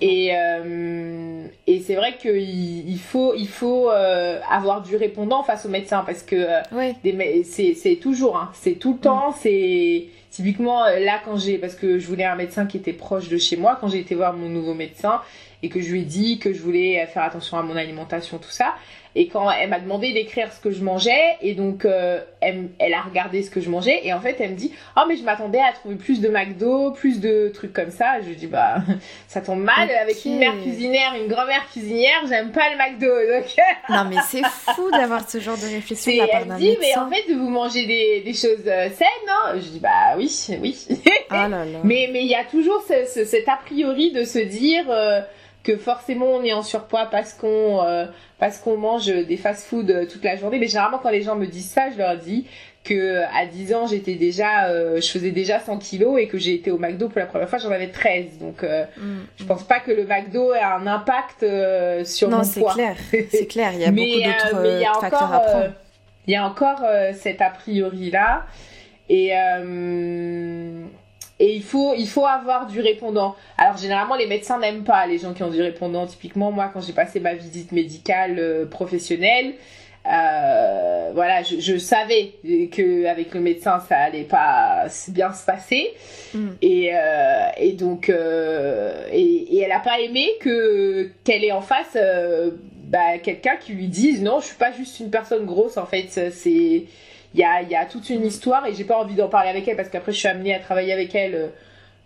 et, euh, et c'est vrai qu'il il faut, il faut euh, avoir du répondant face au médecin parce que euh, c'est toujours, hein, c'est tout le temps, c'est typiquement là quand j'ai, parce que je voulais un médecin qui était proche de chez moi, quand j'ai été voir mon nouveau médecin et que je lui ai dit que je voulais faire attention à mon alimentation, tout ça, et quand elle m'a demandé d'écrire ce que je mangeais, et donc euh, elle, elle, a regardé ce que je mangeais, et en fait elle me dit Oh, mais je m'attendais à trouver plus de McDo, plus de trucs comme ça. Je lui dis Bah, [LAUGHS] ça tombe mal, avec une mère cuisinière, une grand-mère cuisinière, j'aime pas le McDo. Donc... [LAUGHS] non, mais c'est fou d'avoir ce genre de réflexion de la part d'un médecin. Mais en fait, vous mangez des, des choses euh, saines, non Je dis Bah oui, oui. oh là là. [LAUGHS] Mais il y a toujours ce, ce, cet a priori de se dire. Euh, que forcément on est en surpoids parce qu'on euh, parce qu'on mange des fast-food euh, toute la journée. Mais généralement quand les gens me disent ça, je leur dis que à 10 ans j'étais déjà euh, je faisais déjà 100 kilos et que j'ai été au McDo pour la première fois j'en avais 13 donc mm. je pense pas que le McDo ait un impact sur mon poids. Non c'est clair c'est [LAUGHS] clair il y a beaucoup d'autres facteurs à prendre. il y a encore cet a priori là et et il faut, il faut avoir du répondant. Alors généralement les médecins n'aiment pas les gens qui ont du répondant. Typiquement moi quand j'ai passé ma visite médicale euh, professionnelle, euh, voilà, je, je, savais que avec le médecin ça allait pas bien se passer mm. et, euh, et donc euh, et, et, elle a pas aimé que qu'elle ait en face bah, quelqu'un qui lui dise non je suis pas juste une personne grosse en fait c'est il y a, y a, toute une histoire et j'ai pas envie d'en parler avec elle parce qu'après je suis amenée à travailler avec elle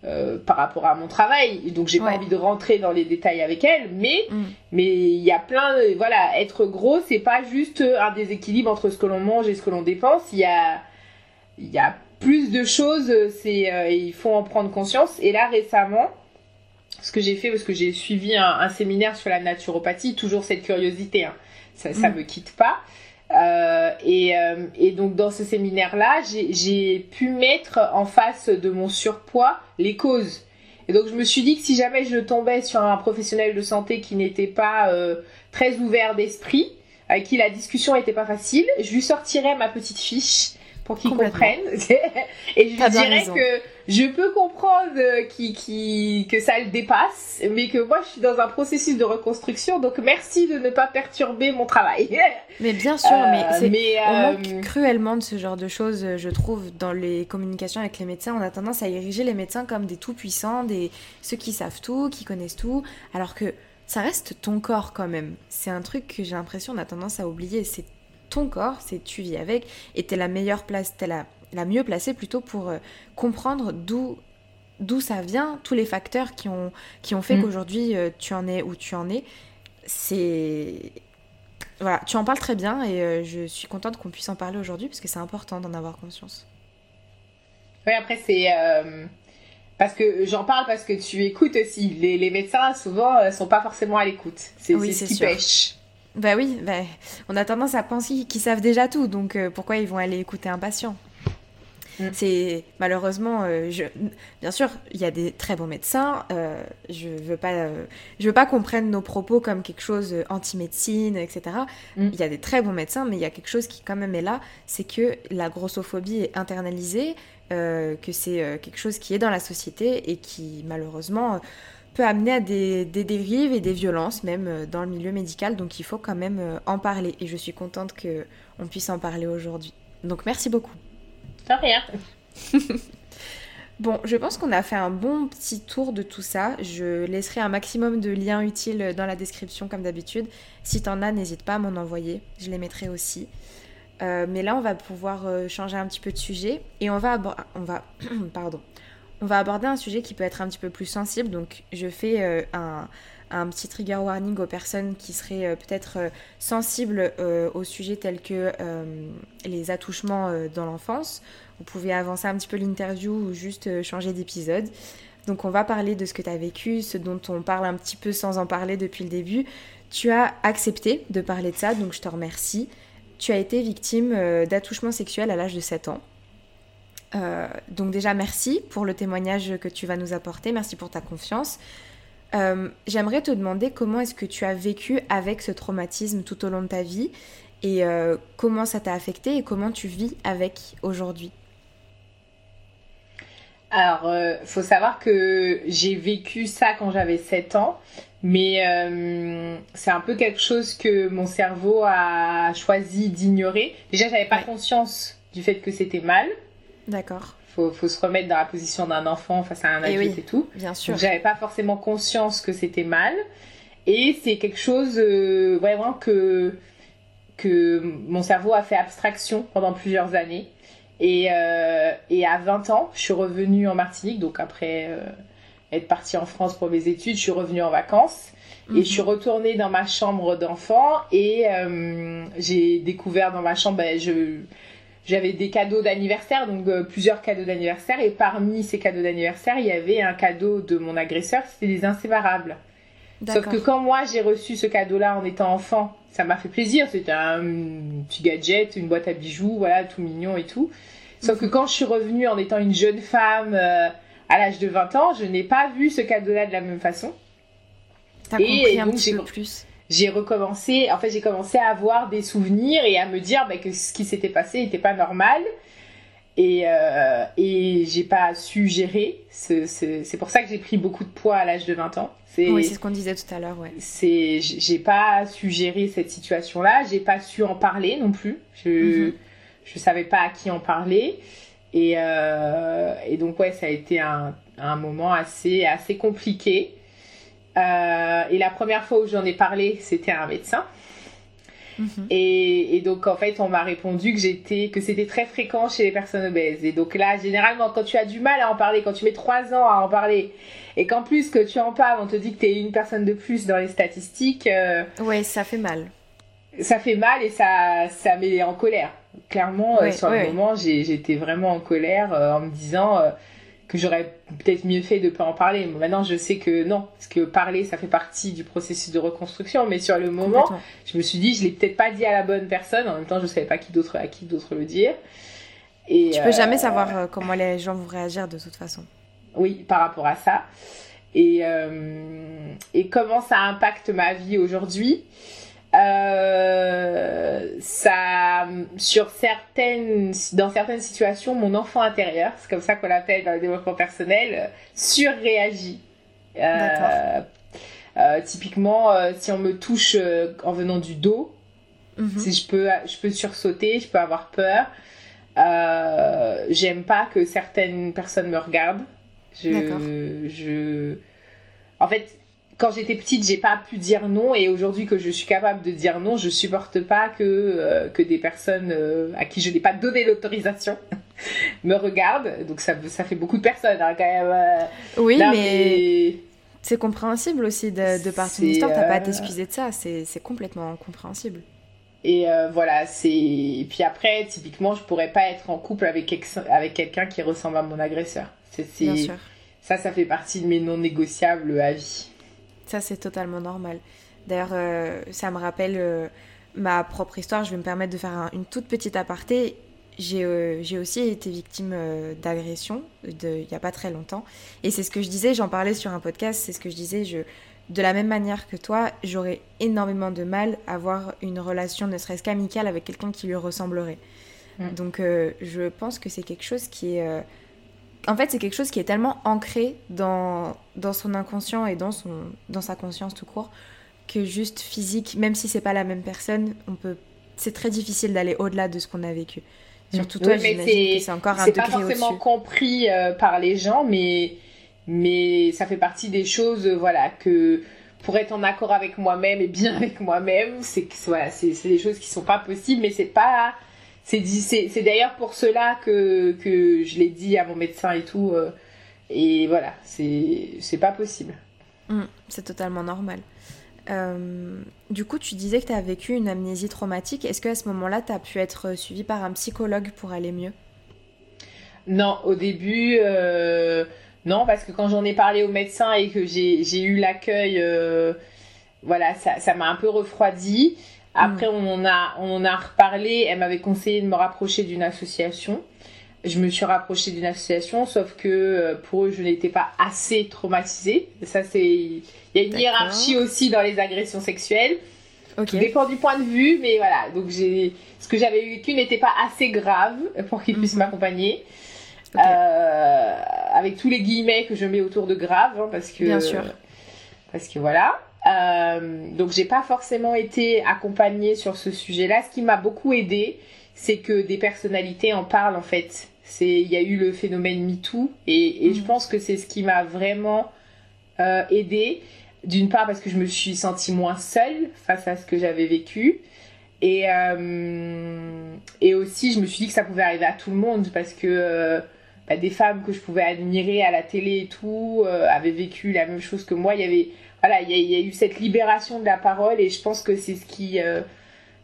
euh, par rapport à mon travail. Donc j'ai Ouais. pas envie de rentrer dans les détails avec elle, mais Mm. mais il y a plein de voilà, être gros, c'est pas juste un déséquilibre entre ce que l'on mange et ce que l'on dépense. Il y a il y a plus de choses. C'est euh, il faut en prendre conscience. Et là récemment, ce que j'ai fait parce que j'ai suivi un, un séminaire sur la naturopathie, toujours cette curiosité, hein. ça ça Mm. me quitte pas. Euh, et, euh, et donc dans ce séminaire-là, j'ai- j'ai pu mettre en face de mon surpoids les causes. Et donc je me suis dit que si jamais je tombais sur un professionnel de santé qui n'était pas euh, très ouvert d'esprit, avec qui la discussion n'était pas facile, je lui sortirais ma petite fiche pour qu'il comprenne. [LAUGHS] et je lui dirais que je peux comprendre euh, qui, qui, que ça le dépasse, mais que moi je suis dans un processus de reconstruction, donc merci de ne pas perturber mon travail. [LAUGHS] Mais bien sûr, Euh, mais c'est mais, On euh, manque cruellement de ce genre de choses, euh, je trouve, dans les communications avec les médecins. On a tendance à ériger les médecins comme des tout-puissants, des ceux qui savent tout, qui connaissent tout, alors que ça reste ton corps quand même. C'est un truc que j'ai l'impression on a tendance à oublier. C'est ton corps, c'est tu vis avec, et t'es la meilleure place, t'es la, la mieux placée plutôt pour euh, comprendre d'où d'où ça vient, tous les facteurs qui ont, qui ont fait Mm. qu'aujourd'hui euh, tu en es où tu en es. C'est voilà, tu en parles très bien et euh, je suis contente qu'on puisse en parler aujourd'hui parce que c'est important d'en avoir conscience. Oui, après, c'est. euh, Parce que j'en parle parce que tu écoutes aussi. Les, les médecins, souvent, euh, sont pas forcément à l'écoute. C'est Oui, ce qui sûr. pêche. Bah oui, bah, on a tendance à penser qu'ils savent déjà tout, donc euh, pourquoi ils vont aller écouter un patient? Mm. C'est malheureusement, euh, je... bien sûr, il y a des très bons médecins. euh, je veux pas, euh, je veux pas qu'on prenne nos propos comme quelque chose anti-médecine, etc. Mm. Il y a des très bons médecins, mais il y a quelque chose qui quand même est là, c'est que la grossophobie est internalisée, que c'est quelque chose qui est dans la société et qui malheureusement peut amener à des, des dérives et des violences même dans le milieu médical. Donc il faut quand même en parler et je suis contente que on puisse en parler aujourd'hui. Donc merci beaucoup. [LAUGHS] Bon, je pense qu'on a fait un bon petit tour de tout ça. Je laisserai un maximum de liens utiles dans la description comme d'habitude. Si t'en as, n'hésite pas à m'en envoyer. Je les mettrai aussi. Euh, mais là, on va pouvoir euh, changer un petit peu de sujet et on va [CLEARS THROAT] aborder un sujet qui peut être un petit peu plus sensible. Donc, je fais euh, un, un petit trigger warning aux personnes qui seraient euh, peut-être euh, sensibles euh, au sujet tels que les attouchements dans l'enfance. Vous pouvez avancer un petit peu l'interview ou juste changer d'épisode. Donc on va parler de ce que tu as vécu, ce dont on parle un petit peu sans en parler depuis le début. Tu as accepté de parler de ça, donc je te remercie. Tu as été victime euh, d'attouchement sexuel à l'âge de 7 ans. Donc déjà merci pour le témoignage que tu vas nous apporter, merci pour ta confiance. Euh, J'aimerais te demander comment est-ce que tu as vécu avec ce traumatisme tout au long de ta vie et euh, comment ça t'a affecté et comment tu vis avec aujourd'hui? Alors, euh, faut savoir que j'ai vécu ça quand j'avais 7 ans, mais euh, c'est un peu quelque chose que mon cerveau a choisi d'ignorer. Déjà, j'avais pas Ouais. conscience du fait que c'était mal. D'accord, Faut, faut se remettre dans la position d'un enfant face à un Eh adulte oui. et tout. bien sûr. Donc, j'avais pas forcément conscience que c'était mal. Et c'est quelque chose euh, vraiment que, que mon cerveau a fait abstraction pendant plusieurs années. Et, euh, et à 20 ans, je suis revenue en Martinique, donc après euh, être partie en France pour mes études, je suis revenue en vacances. Et je suis retournée dans ma chambre d'enfant et euh, j'ai découvert dans ma chambre, ben, je, j'avais des cadeaux d'anniversaire, donc euh, plusieurs cadeaux d'anniversaire. Et parmi ces cadeaux d'anniversaire, il y avait un cadeau de mon agresseur, c'était des inséparables. Sauf que quand moi j'ai reçu ce cadeau-là en étant enfant, ça m'a fait plaisir. C'était un petit gadget, une boîte à bijoux, voilà, tout mignon et tout. Sauf que quand je suis revenue en étant une jeune femme euh, à l'âge de 20 ans, je n'ai pas vu ce cadeau-là de la même façon. T'as Et compris un donc, petit peu plus. J'ai recommencé, en fait j'ai commencé à avoir des souvenirs et à me dire bah, que ce qui s'était passé n'était pas normal. Et, euh, et j'ai pas su gérer. ce- ce- C'est pour ça que j'ai pris beaucoup de poids à l'âge de 20 ans. Oui, c'est ce qu'on disait tout à l'heure, ouais. j'ai pas su gérer cette situation là j'ai pas su en parler non plus je Mhm. je savais pas à qui en parler et euh, et donc ouais ça a été un un moment assez assez compliqué Euh, et la première fois où j'en ai parlé c'était à un médecin Mhm. Et, donc en fait, on m'a répondu que j'étais, que c'était très fréquent chez les personnes obèses. Et donc là, généralement, quand tu as du mal à en parler, quand tu mets trois ans à en parler, et qu'en plus que tu en parles, on te dit que tu es une personne de plus dans les statistiques. Euh, ouais, ça fait mal. Ça fait mal et ça, ça met en colère. Clairement, euh, sur le moment, j'étais vraiment en colère euh, en me disant que j'aurais peut-être mieux fait de ne pas en parler. Maintenant, je sais que non, parce que parler, ça fait partie du processus de reconstruction. Mais sur le moment, je me suis dit, je l'ai peut-être pas dit à la bonne personne. En même temps, je savais pas qui d'autre à qui d'autre le dire. Et tu peux jamais euh, savoir euh, comment les gens vont réagir de toute façon. Oui, par rapport à ça. Et, euh, et comment ça impacte ma vie aujourd'hui? Euh, ça, sur certaines, dans certaines situations, mon enfant intérieur, c'est comme ça qu'on l'appelle dans le développement personnel, surréagit. Euh, euh, typiquement, si on me touche en venant du dos, mhm. si je peux, je peux sursauter, je peux avoir peur. J'aime pas que certaines personnes me regardent. Je, je, en fait, quand j'étais petite, j'ai pas pu dire non et aujourd'hui que je suis capable de dire non, je supporte pas que euh, que des personnes euh, à qui je n'ai pas donné l'autorisation [LAUGHS] me regardent. Donc ça ça fait beaucoup de personnes hein, quand même. Euh. oui, mais, c'est compréhensible aussi de, de par ton histoire. T'as pas à t'excuser de ça. C'est complètement compréhensible. Et voilà, c'est. Et puis après, typiquement, je pourrais pas être en couple avec, avec quelqu'un qui ressemble à mon agresseur. C'est ça, ça fait partie de mes non négociables à vie. Ça, c'est totalement normal. D'ailleurs, euh, ça me rappelle euh, ma propre histoire. Je vais me permettre de faire une toute petite aparté. J'ai euh, aussi été victime d'agression il n'y a pas très longtemps. Et c'est ce que je disais, j'en parlais sur un podcast, c'est ce que je disais. Je, de la même manière que toi, j'aurais énormément de mal à avoir une relation, ne serait-ce qu'amicale, avec quelqu'un qui lui ressemblerait. Mm. Donc, je pense que c'est quelque chose qui est en fait, c'est quelque chose qui est tellement ancré dans, dans son inconscient et dans, son, dans sa conscience tout court que juste physique, même si c'est pas la même personne, on peut, c'est très difficile d'aller au-delà de ce qu'on a vécu. Surtout toi, j'imagine que c'est encore un degré pas forcément compris euh, par les gens, mais mais ça fait partie des choses, euh, voilà, que pour être en accord avec moi-même et bien avec moi-même, c'est voilà, c'est des choses qui sont pas possibles, mais c'est pas c'est d'ailleurs pour cela que, que je l'ai dit à mon médecin et tout. Euh, et voilà, c'est pas possible. Mmh, c'est totalement normal. Euh, du coup, tu disais que tu as vécu une amnésie traumatique. Est-ce qu'à ce, moment-là, tu as pu être suivi par un psychologue pour aller mieux? Non, au début, euh, non, parce que quand j'en ai parlé au médecin et que j'ai eu l'accueil, voilà, ça m'a un peu refroidi. Après, mm. on, en a, on a reparlé. Elle m'avait conseillé de me rapprocher d'une association. Je me suis rapprochée d'une association, sauf que euh, pour eux, je n'étais pas assez traumatisée. Ça, c'est. Il y a une hiérarchie aussi dans les agressions sexuelles. Ok. dépend du point de vue, mais voilà. Donc, j'ai. Ce que j'avais vécu n'était pas assez grave pour qu'ils puissent mm-hmm. m'accompagner. Euh, avec tous les guillemets que je mets autour de grave, hein, parce que. Bien sûr. Parce que voilà. Euh, donc j'ai pas forcément été accompagnée sur ce sujet-là. Ce qui m'a beaucoup aidé, c'est que des personnalités en parlent en fait. C'est il y a eu le phénomène MeToo et, et je mm. pense que c'est ce qui m'a vraiment euh, aidé. D'une part parce que je me suis sentie moins seule face à ce que j'avais vécu. Et, euh, et aussi, je me suis dit que ça pouvait arriver à tout le monde parce que euh, bah, des femmes que je pouvais admirer à la télé et tout euh, avaient vécu la même chose que moi. Il y avait voilà, il y, a eu cette libération de la parole et je pense que c'est ce qui, euh,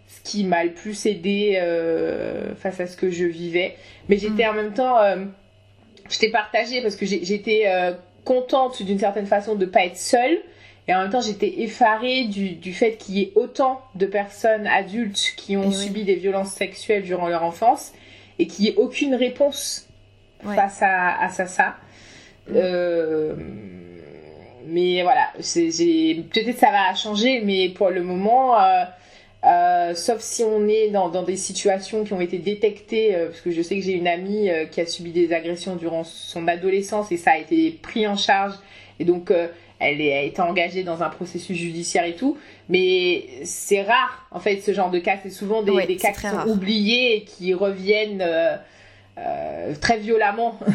ce qui m'a le plus aidé euh, face à ce que je vivais. Mais j'étais mm. en même temps, euh, j'étais partagée parce que j'étais contente d'une certaine façon de pas être seule. Et en même temps, j'étais effarée du, du fait qu'il y ait autant de personnes adultes qui ont subi des violences sexuelles durant leur enfance et qu'il n'y ait aucune réponse face à, à ça. ça. Mm. Euh, mais voilà, peut-être ça va changer, mais pour le moment, euh, euh, sauf si on est dans, dans, des situations qui ont été détectées, euh, parce que je sais que j'ai une amie qui a subi des agressions durant son adolescence et ça a été pris en charge, et donc elle, est, a été engagée dans un processus judiciaire et tout, mais c'est rare en fait ce genre de cas, c'est souvent des, des cas qui sont oubliés et qui reviennent très violemment. [LAUGHS]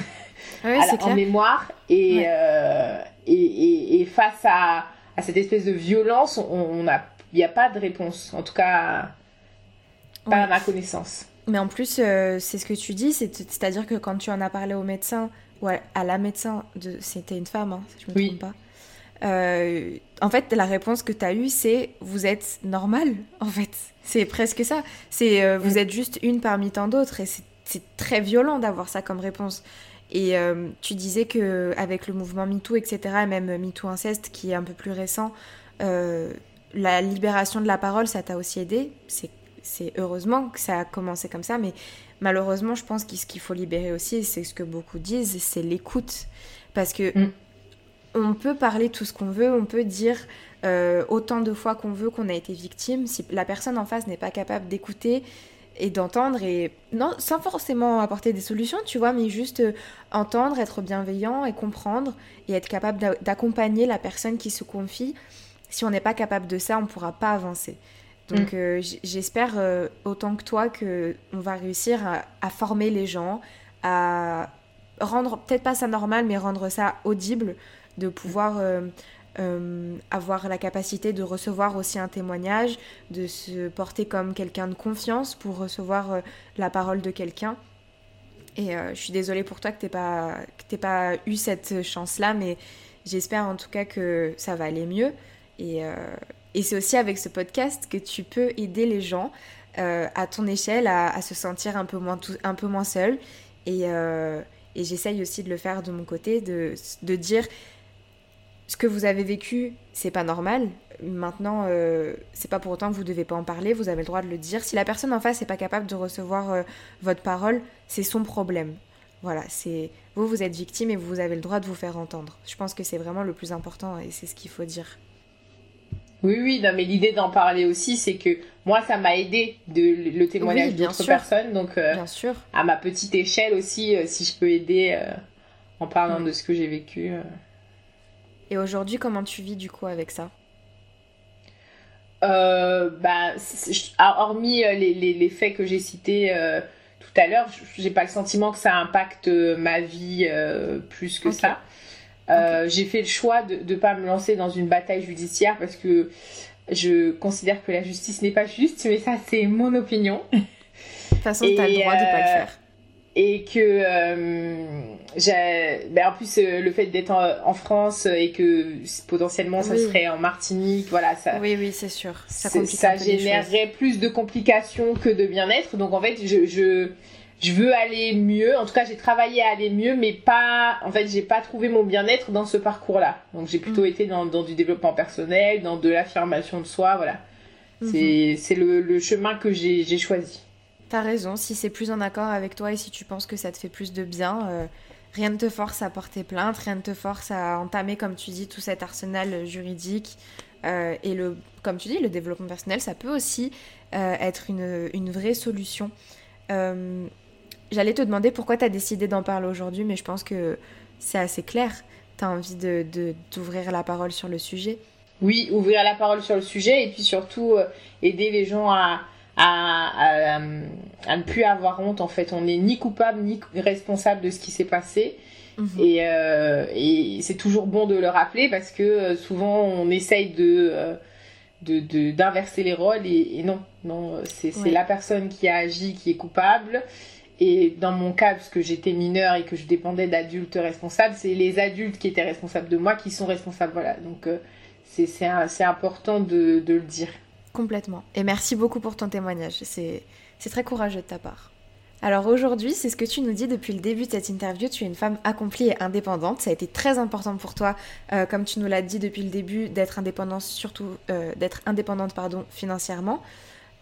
en mémoire et, et, face à, cette espèce de violence, on il n'y a pas de réponse. En tout cas, pas à ma connaissance. Mais en plus, c'est ce que tu dis, c'est-à-dire que quand tu en as parlé au médecin, ou à la médecin, de... c'était une femme, hein, si je me trompe pas, euh, en fait, la réponse que tu as eue, c'est vous êtes normal, [LAUGHS] en fait. C'est presque ça. C'est euh, vous êtes juste une parmi tant d'autres et c'est très violent d'avoir ça comme réponse. Et euh, tu disais que avec le mouvement MeToo, etc., et même MeToo inceste qui est un peu plus récent, la libération de la parole, ça t'a aussi aidé? C'est heureusement que ça a commencé comme ça, mais malheureusement, je pense que ce qu'il faut libérer aussi, c'est ce que beaucoup disent, c'est l'écoute. Parce que mm on peut parler tout ce qu'on veut, on peut dire euh, autant de fois qu'on veut qu'on a été victime. Si la personne en face n'est pas capable d'écouter et d'entendre, et non, sans forcément apporter des solutions, tu vois, mais juste euh, entendre, être bienveillant et comprendre et être capable d'accompagner la personne qui se confie. Si on n'est pas capable de ça, on ne pourra pas avancer. Donc mm. euh, j'espère autant que toi que on va réussir à former les gens, à rendre peut-être pas ça normal, mais rendre ça audible de pouvoir euh, euh, avoir la capacité de recevoir aussi un témoignage, de se porter comme quelqu'un de confiance pour recevoir euh, la parole de quelqu'un. Et je suis désolée pour toi que tu n'aies pas, pas eu cette chance-là, mais j'espère en tout cas que ça va aller mieux. Et, c'est aussi avec ce podcast que tu peux aider les gens à ton échelle à, se sentir un peu moins, un peu moins seul. Et, j'essaye aussi de le faire de mon côté, de dire ce que vous avez vécu, c'est pas normal. Maintenant, euh, c'est pas pour autant que vous devez pas en parler, vous avez le droit de le dire. Si la personne en face n'est pas capable de recevoir euh, votre parole, c'est son problème. Voilà, c'est vous, vous êtes victime et vous avez le droit de vous faire entendre. Je pense que c'est vraiment le plus important et c'est ce qu'il faut dire. Oui, oui, non, mais l'idée d'en parler aussi, c'est que moi, ça m'a aidé de le témoignage d'autres personnes, donc euh, bien sûr. à ma petite échelle aussi, si je peux aider en parlant mm. de ce que j'ai vécu. Et aujourd'hui, comment tu vis du coup avec ça? Euh, bah, hormis euh, les, les, les, faits que j'ai cités euh, tout à l'heure, j'ai pas le sentiment que ça impacte ma vie plus que ça. J'ai fait le choix de ne pas me lancer dans une bataille judiciaire parce que je considère que la justice n'est pas juste, mais ça c'est mon opinion. De toute façon, tu as le droit de pas le faire et que euh, j'ai ben en plus euh, le fait d'être en, France et que potentiellement ça serait en Martinique voilà ça oui oui c'est sûr. Ça, ça générerait plus de complications que de bien-être. Donc en fait je, je je veux aller mieux. En tout cas j'ai travaillé à aller mieux mais pas en fait j'ai pas trouvé mon bien-être dans ce parcours là donc j'ai plutôt mm. été dans, dans, du développement personnel dans de l'affirmation de soi voilà. C'est c'est le, le chemin que j'ai choisi T'as raison, si c'est plus en accord avec toi et si tu penses que ça te fait plus de bien, euh, rien ne te force à porter plainte, rien ne te force à entamer, comme tu dis, tout cet arsenal juridique. Euh, et le, comme tu dis, le développement personnel, ça peut aussi euh, être une, une, vraie solution. J'allais te demander pourquoi tu as décidé d'en parler aujourd'hui, mais je pense que c'est assez clair. Tu as envie de, d'ouvrir la parole sur le sujet. Oui, ouvrir la parole sur le sujet et puis surtout aider les gens à, à, à, ne plus avoir honte. En fait, on n'est ni coupable ni responsable de ce qui s'est passé. Mhm. Et, euh, et c'est toujours bon de le rappeler parce que euh, souvent on essaye de euh, d'inverser les rôles et, non, non, c'est la personne qui a agi qui est coupable. Et dans mon cas, parce que j'étais mineure et que je dépendais d'adultes responsables, c'est les adultes qui étaient responsables de moi qui sont responsables. Voilà, donc c'est important de, de, le dire. Complètement. Et merci beaucoup pour ton témoignage. C'est très courageux de ta part. Alors aujourd'hui, c'est ce que tu nous dis depuis le début de cette interview. Tu es une femme accomplie et indépendante. Ça a été très important pour toi, euh, comme tu nous l'as dit depuis le début, d'être indépendante, surtout euh, d'être indépendante pardon, financièrement.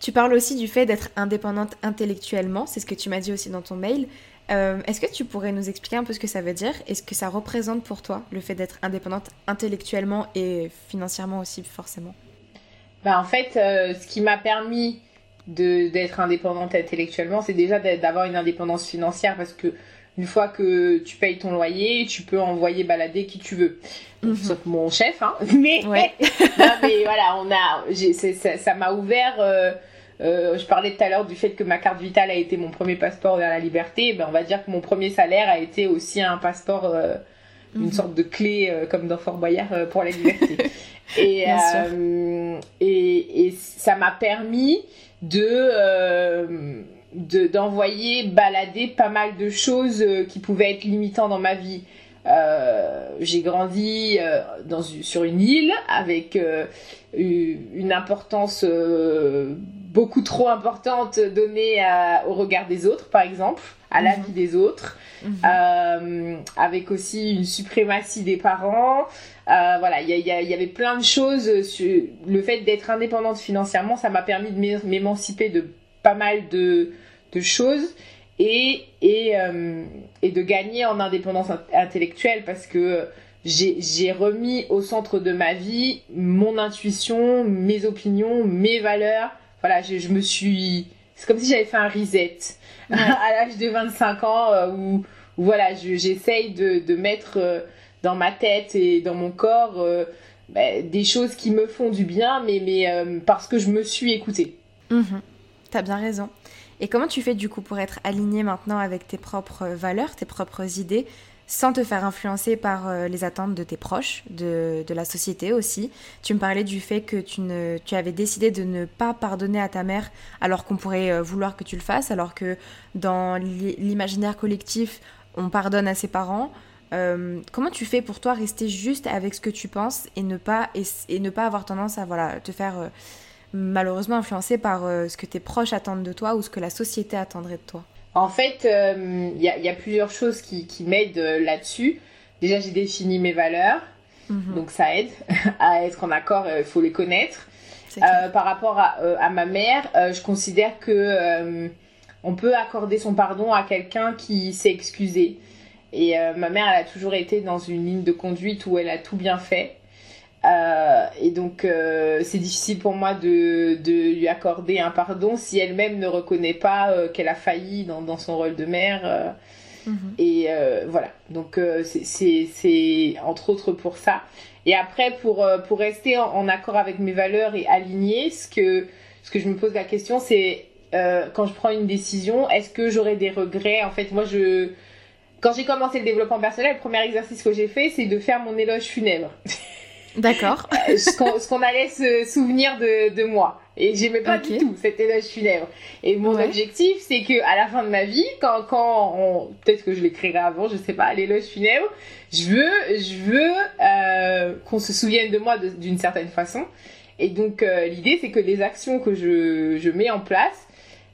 Tu parles aussi du fait d'être indépendante intellectuellement. C'est ce que tu m'as dit aussi dans ton mail. Euh, est-ce que tu pourrais nous expliquer un peu ce que ça veut dire et ce que ça représente pour toi, le fait d'être indépendante intellectuellement et financièrement aussi, forcément? Bah, en fait, euh, ce qui m'a permis d'être indépendante intellectuellement, c'est déjà d'avoir une indépendance financière parce que une fois que tu payes ton loyer, tu peux envoyer balader qui tu veux. Mhm. Sauf mon chef, hein. [LAUGHS] Mais, [LAUGHS] mais voilà, on a, ça m'a ouvert. Euh, euh, je parlais tout à l'heure du fait que ma carte vitale a été mon premier passeport vers la liberté. Ben, on va dire que mon premier salaire a été aussi un passeport, une mhm. sorte de clé comme dans Fort Boyard pour la liberté. [LAUGHS] Et, euh, et, et, ça m'a permis de d'envoyer balader pas mal de choses qui pouvaient être limitantes dans ma vie. Euh, j'ai grandi euh, dans, sur une île avec euh, une importance beaucoup trop importante donnée au regard des autres, par exemple, à la mhm. vie des autres, mhm. avec aussi une suprématie des parents. voilà, il y, y, avait plein de choses. Sur le fait d'être indépendante financièrement, ça m'a permis de m'émanciper de pas mal de, de choses et, et, euh, et de gagner en indépendance intellectuelle parce que j'ai remis au centre de ma vie mon intuition, mes opinions, mes valeurs. Voilà, je, je me suis... C'est comme si j'avais fait un reset [LAUGHS] à l'âge de 25 ans euh, où, voilà, j'essaye de, de, mettre euh, dans ma tête et dans mon corps bah, des choses qui me font du bien, mais, mais parce que je me suis écoutée. Mmh. T'as bien raison. Et comment tu fais du coup pour être aligné maintenant avec tes propres valeurs, tes propres idées, sans te faire influencer par euh, les attentes de tes proches, de, la société aussi? Tu me parlais du fait que tu avais décidé de ne pas pardonner à ta mère alors qu'on pourrait euh, vouloir que tu le fasses, alors que dans l'imaginaire collectif, on pardonne à ses parents. Euh, comment tu fais pour toi rester juste avec ce que tu penses et ne pas, et, ne pas avoir tendance à voilà, te faire malheureusement influencé par euh, ce que tes proches attendent de toi ou ce que la société attendrait de toi En fait, il euh, y, a plusieurs choses qui, m'aident euh, là-dessus. Déjà, j'ai défini mes valeurs, mhm. donc ça aide [LAUGHS] à être en accord, il faut les connaître. par rapport à, ma mère, je considère que on peut accorder son pardon à quelqu'un qui s'est excusé. Et ma mère, elle a toujours été dans une ligne de conduite où elle a tout bien fait. Euh, et donc, euh, c'est difficile pour moi de, de, lui accorder un pardon si elle-même ne reconnaît pas euh, qu'elle a failli dans, dans, son rôle de mère. Mhm. Et voilà. Donc, c'est entre autres pour ça. Et après, pour, pour rester en, accord avec mes valeurs et aligner, ce que, ce que je me pose la question, c'est quand je prends une décision, est-ce que j'aurai des regrets? En fait, moi, je. Quand j'ai commencé le développement personnel, le premier exercice que j'ai fait, c'est de faire mon éloge funèbre. [LAUGHS] D'accord. Euh, ce qu'on allait se souvenir de, de moi. Et j'aimais pas du tout cet éloge funèbre. Et mon objectif, c'est que à la fin de ma vie, quand, quand on... peut-être que je l'écrirai avant, je sais pas, l'éloge funèbre, je veux, je veux euh, qu'on se souvienne de moi d'une certaine façon. Et donc euh, l'idée, c'est que les actions que je, je mets en place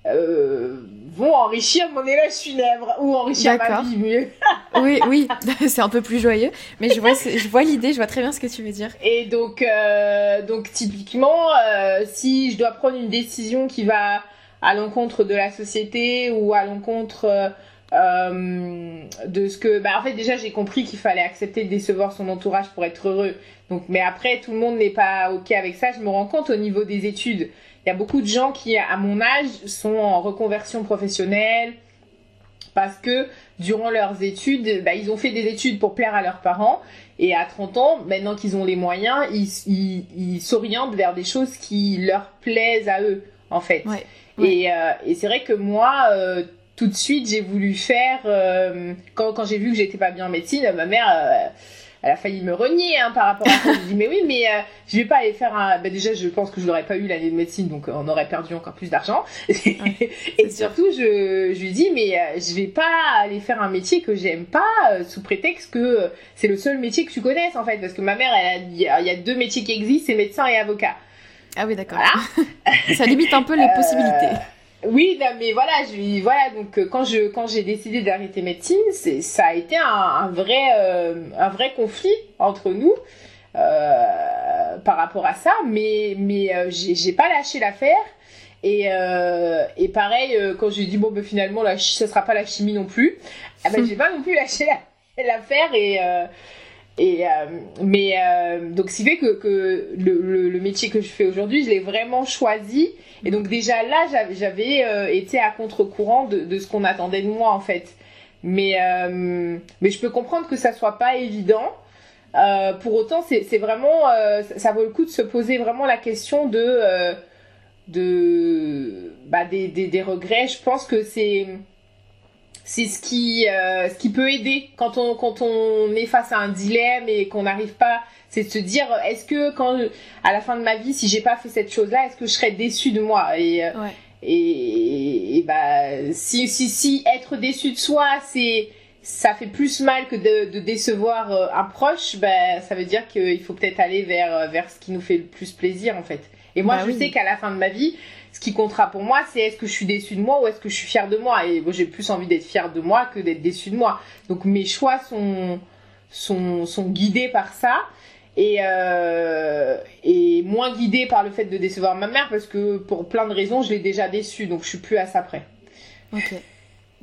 euh, vont enrichir mon éloge funèbre ou enrichir ma vie mieux. [LAUGHS] oui, oui, [LAUGHS] c'est un peu plus joyeux, mais je vois, je vois l'idée, je vois très bien ce que tu veux dire. Et donc, euh, donc typiquement, euh, si je dois prendre une décision qui va à l'encontre de la société ou à l'encontre de ce que, bah en fait déjà j'ai compris qu'il fallait accepter de décevoir son entourage pour être heureux. Donc, mais après tout le monde n'est pas ok avec ça. Je me rends compte au niveau des études il y a beaucoup de gens qui, à mon âge, sont en reconversion professionnelle parce que durant leurs études, bah, ils ont fait des études pour plaire à leurs parents. Et à 30 ans, maintenant qu'ils ont les moyens, ils, s'orientent vers des choses qui leur plaisent à eux, en fait. Et, euh, et c'est vrai que moi, euh, tout de suite, j'ai voulu faire... Euh, quand, quand j'ai vu que j'étais pas bien en médecine, ma mère elle a failli me renier hein, par rapport à ça. je dis mais oui, mais euh, je vais pas aller faire un. Bah, déjà, je pense que je n'aurais pas eu l'année de médecine, donc euh, on aurait perdu encore plus d'argent. [LAUGHS] et [LAUGHS] surtout, je, je lui dis mais euh, je vais pas aller faire un métier que j'aime pas sous prétexte que c'est le seul métier que tu connaisses en fait, parce que ma mère, il y a deux métiers qui existent, c'est médecin et avocat. Ah oui, d'accord. [LAUGHS] ça limite un peu les possibilités. Oui, mais voilà, je voilà donc euh, quand je quand j'ai décidé d'arrêter médecine, c'est ça a été un, vrai euh, un vrai conflit entre nous euh, par rapport à ça, mais mais j'ai pas lâché l'affaire. Et et pareil quand j'ai dit bon ben finalement la ça sera pas la chimie non plus, ah ben [LAUGHS] j'ai pas non plus lâché l'affaire et et mais donc ce qui fait que, que le, le, métier que je fais aujourd'hui, je l'ai vraiment choisi et donc déjà là, j'avais euh, été à contre-courant de, ce qu'on attendait de moi en fait. Mais, euh, mais je peux comprendre que ça soit pas évident. Euh, pour autant, c'est vraiment, ça vaut le coup de se poser vraiment la question de, de bah, des, des, des, regrets. Je pense que c'est c'est ce qui euh, ce qui peut aider quand on quand on est face à un dilemme et qu'on n'arrive pas c'est de se dire est-ce que quand à la fin de ma vie si j'ai pas fait cette chose là est-ce que je serais déçue de moi? Et euh, et, et, bah si si si être déçu de soi c'est ça fait plus mal que de, de décevoir euh, un proche bah ça veut dire qu'il faut peut-être aller vers vers ce qui nous fait le plus plaisir en fait. Et moi Bah je oui. sais qu'à la fin de ma vie ce qui comptera pour moi, c'est est-ce que je suis déçue de moi ou est-ce que je suis fière de moi. Et j'ai plus envie d'être fière de moi que d'être déçue de moi. Donc mes choix sont sont, sont guidés par ça et euh, et moins guidés par le fait de décevoir ma mère parce que pour plein de raisons, je l'ai déjà déçue, donc je suis plus à ça près. Ok.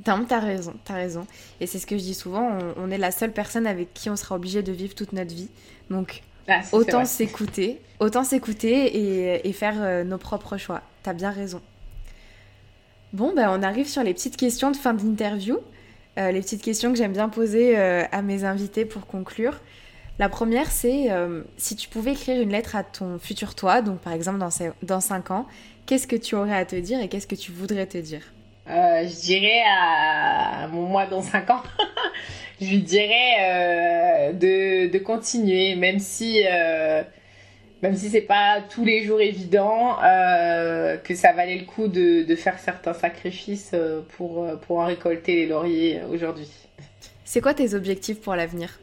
Non, t'as raison, t'as raison. Et c'est ce que je dis souvent, on, on est la seule personne avec qui on sera obligé de vivre toute notre vie. Donc Ah, autant s'écouter, autant s'écouter et, et faire euh, nos propres choix. T'as bien raison. Bon, ben on arrive sur les petites questions de fin d'interview. Euh, les petites questions que j'aime bien poser euh, à mes invités pour conclure. La première, c'est euh, si tu pouvais écrire une lettre à ton futur toi, donc par exemple dans, dans 5 ans, qu'est-ce que tu aurais à te dire et qu'est-ce que tu voudrais te dire? Je dirais à mon moi dans 5 ans, [LAUGHS] je lui dirais de, continuer, même si, même si c'est pas tous les jours évident, euh, que ça valait le coup de, de faire certains sacrifices euh, pour, euh, pour en récolter les lauriers aujourd'hui. C'est quoi tes objectifs pour l'avenir?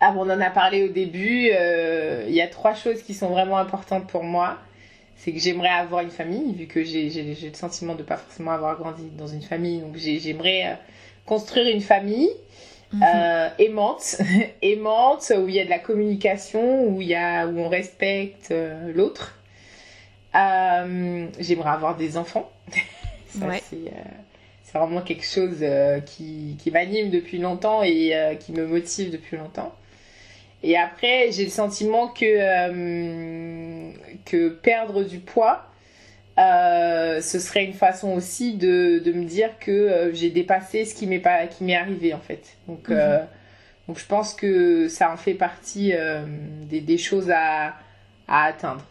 Ah, bon, on en a parlé au début. euh, Il y a trois choses qui sont vraiment importantes pour moi. C'est que j'aimerais avoir une famille, vu que j'ai le sentiment de pas forcément avoir grandi dans une famille. Donc j'ai- j'aimerais construire une famille euh, aimante, [LAUGHS] aimante, où il y a de la communication, où il y a où on respecte euh, l'autre. Euh, j'aimerais avoir des enfants. [LAUGHS] Ouais. c'est vraiment quelque chose qui, qui m'anime depuis longtemps et qui me motive depuis longtemps. Et après, j'ai le sentiment que, que perdre du poids, euh, ce serait une façon aussi de, de me dire que euh, j'ai dépassé ce qui m'est pas qui m'est arrivé en fait. Donc, euh, donc je pense que ça en fait partie des, des choses à, à atteindre.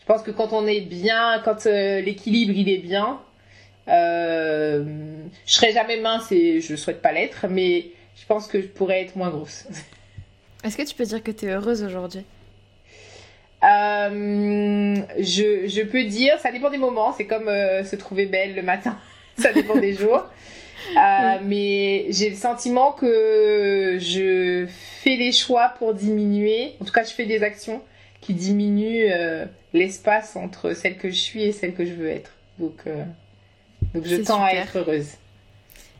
Je pense que quand on est bien, quand l'équilibre il est bien, je serai jamais mince et je souhaite pas l'être, mais je pense que je pourrais être moins grosse. [LAUGHS] Est-ce que tu peux dire que tu es heureuse aujourd'hui? Euh, je, je peux dire, ça dépend des moments, c'est comme euh, se trouver belle le matin, [LAUGHS] ça dépend des jours. Euh, Mais j'ai le sentiment que je fais les choix pour diminuer, en tout cas je fais des actions qui diminuent l'espace entre celle que je suis et celle que je veux être. Donc, donc je tends à être heureuse.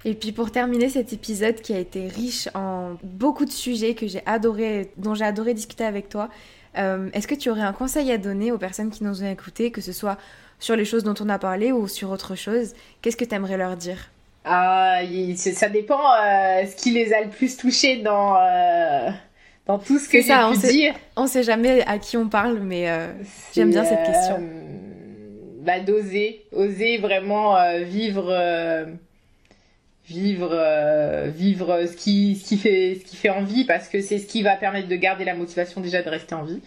Et puis pour terminer cet épisode qui a été riche en beaucoup de sujets que j'ai adoré, dont j'ai adoré discuter avec toi, euh, est-ce que tu aurais un conseil à donner aux personnes qui nous ont écoutés, que ce soit sur les choses dont on a parlé ou sur autre chose? Qu'est-ce que tu aimerais leur dire? Ah, ça dépend euh, ce qui les a le plus touchés dans, euh, dans tout ce que j'ai pu sait- dire. On sait jamais à qui on parle, mais j'aime bien cette question. bah, d'oser, oser vraiment vivre, vivre, euh, vivre ce qui, ce qui fait, ce qui fait envie, parce que c'est ce qui va permettre de garder la motivation déjà de rester en vie,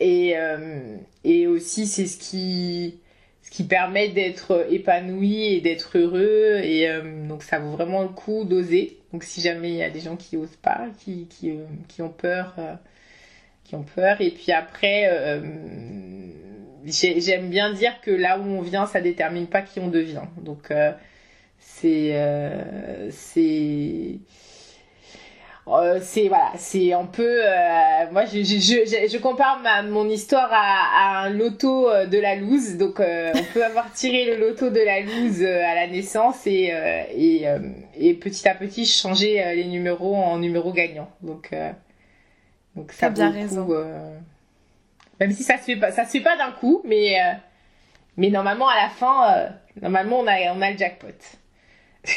et euh, et aussi c'est ce qui, ce qui permet d'être épanoui et d'être heureux, et euh, donc ça vaut vraiment le coup d'oser. Donc si jamais il y a des gens qui osent pas, qui, qui, qui ont peur. qui ont peur. Et puis après, j'ai- j'aime bien dire que là où on vient, ça détermine pas qui on devient. Donc c'est euh, c'est euh, c'est voilà, c'est un peu. euh, moi, je, je, je, je compare ma, mon histoire à, à un loto de la loose. Donc, euh, on peut avoir tiré le loto de la loose à la naissance et et, et petit à petit changer les numéros en numéros gagnants. Donc donc ça bien le raison. coup, même si ça se fait pas, ça se fait pas d'un coup, mais mais normalement à la fin, normalement on a on a le jackpot.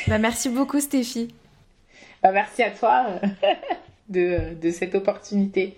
Bah, merci beaucoup Stéphie. Bah, merci à toi euh, [LAUGHS] de de cette opportunité.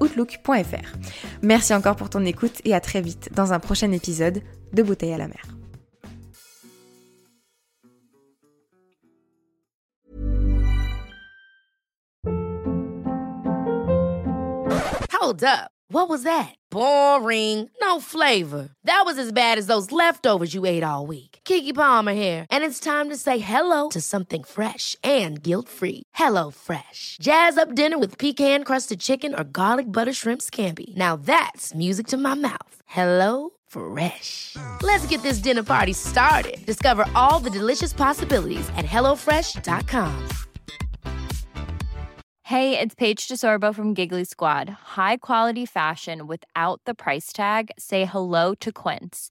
outlook.fr. Merci encore pour ton écoute et à très vite dans un prochain épisode de Bouteille à la mer. Hold up. What was that? Boring. No flavor. That was as bad as those leftovers you ate all week. Kiki Palmer here, and it's time to say hello to something fresh and guilt-free. Hello Fresh. Jazz up dinner with pecan-crusted chicken or garlic butter shrimp scampi. Now that's music to my mouth. Hello Fresh. Let's get this dinner party started. Discover all the delicious possibilities at hellofresh.com. Hey, it's Paige DeSorbo from Giggly Squad. High quality fashion without the price tag. Say hello to Quince.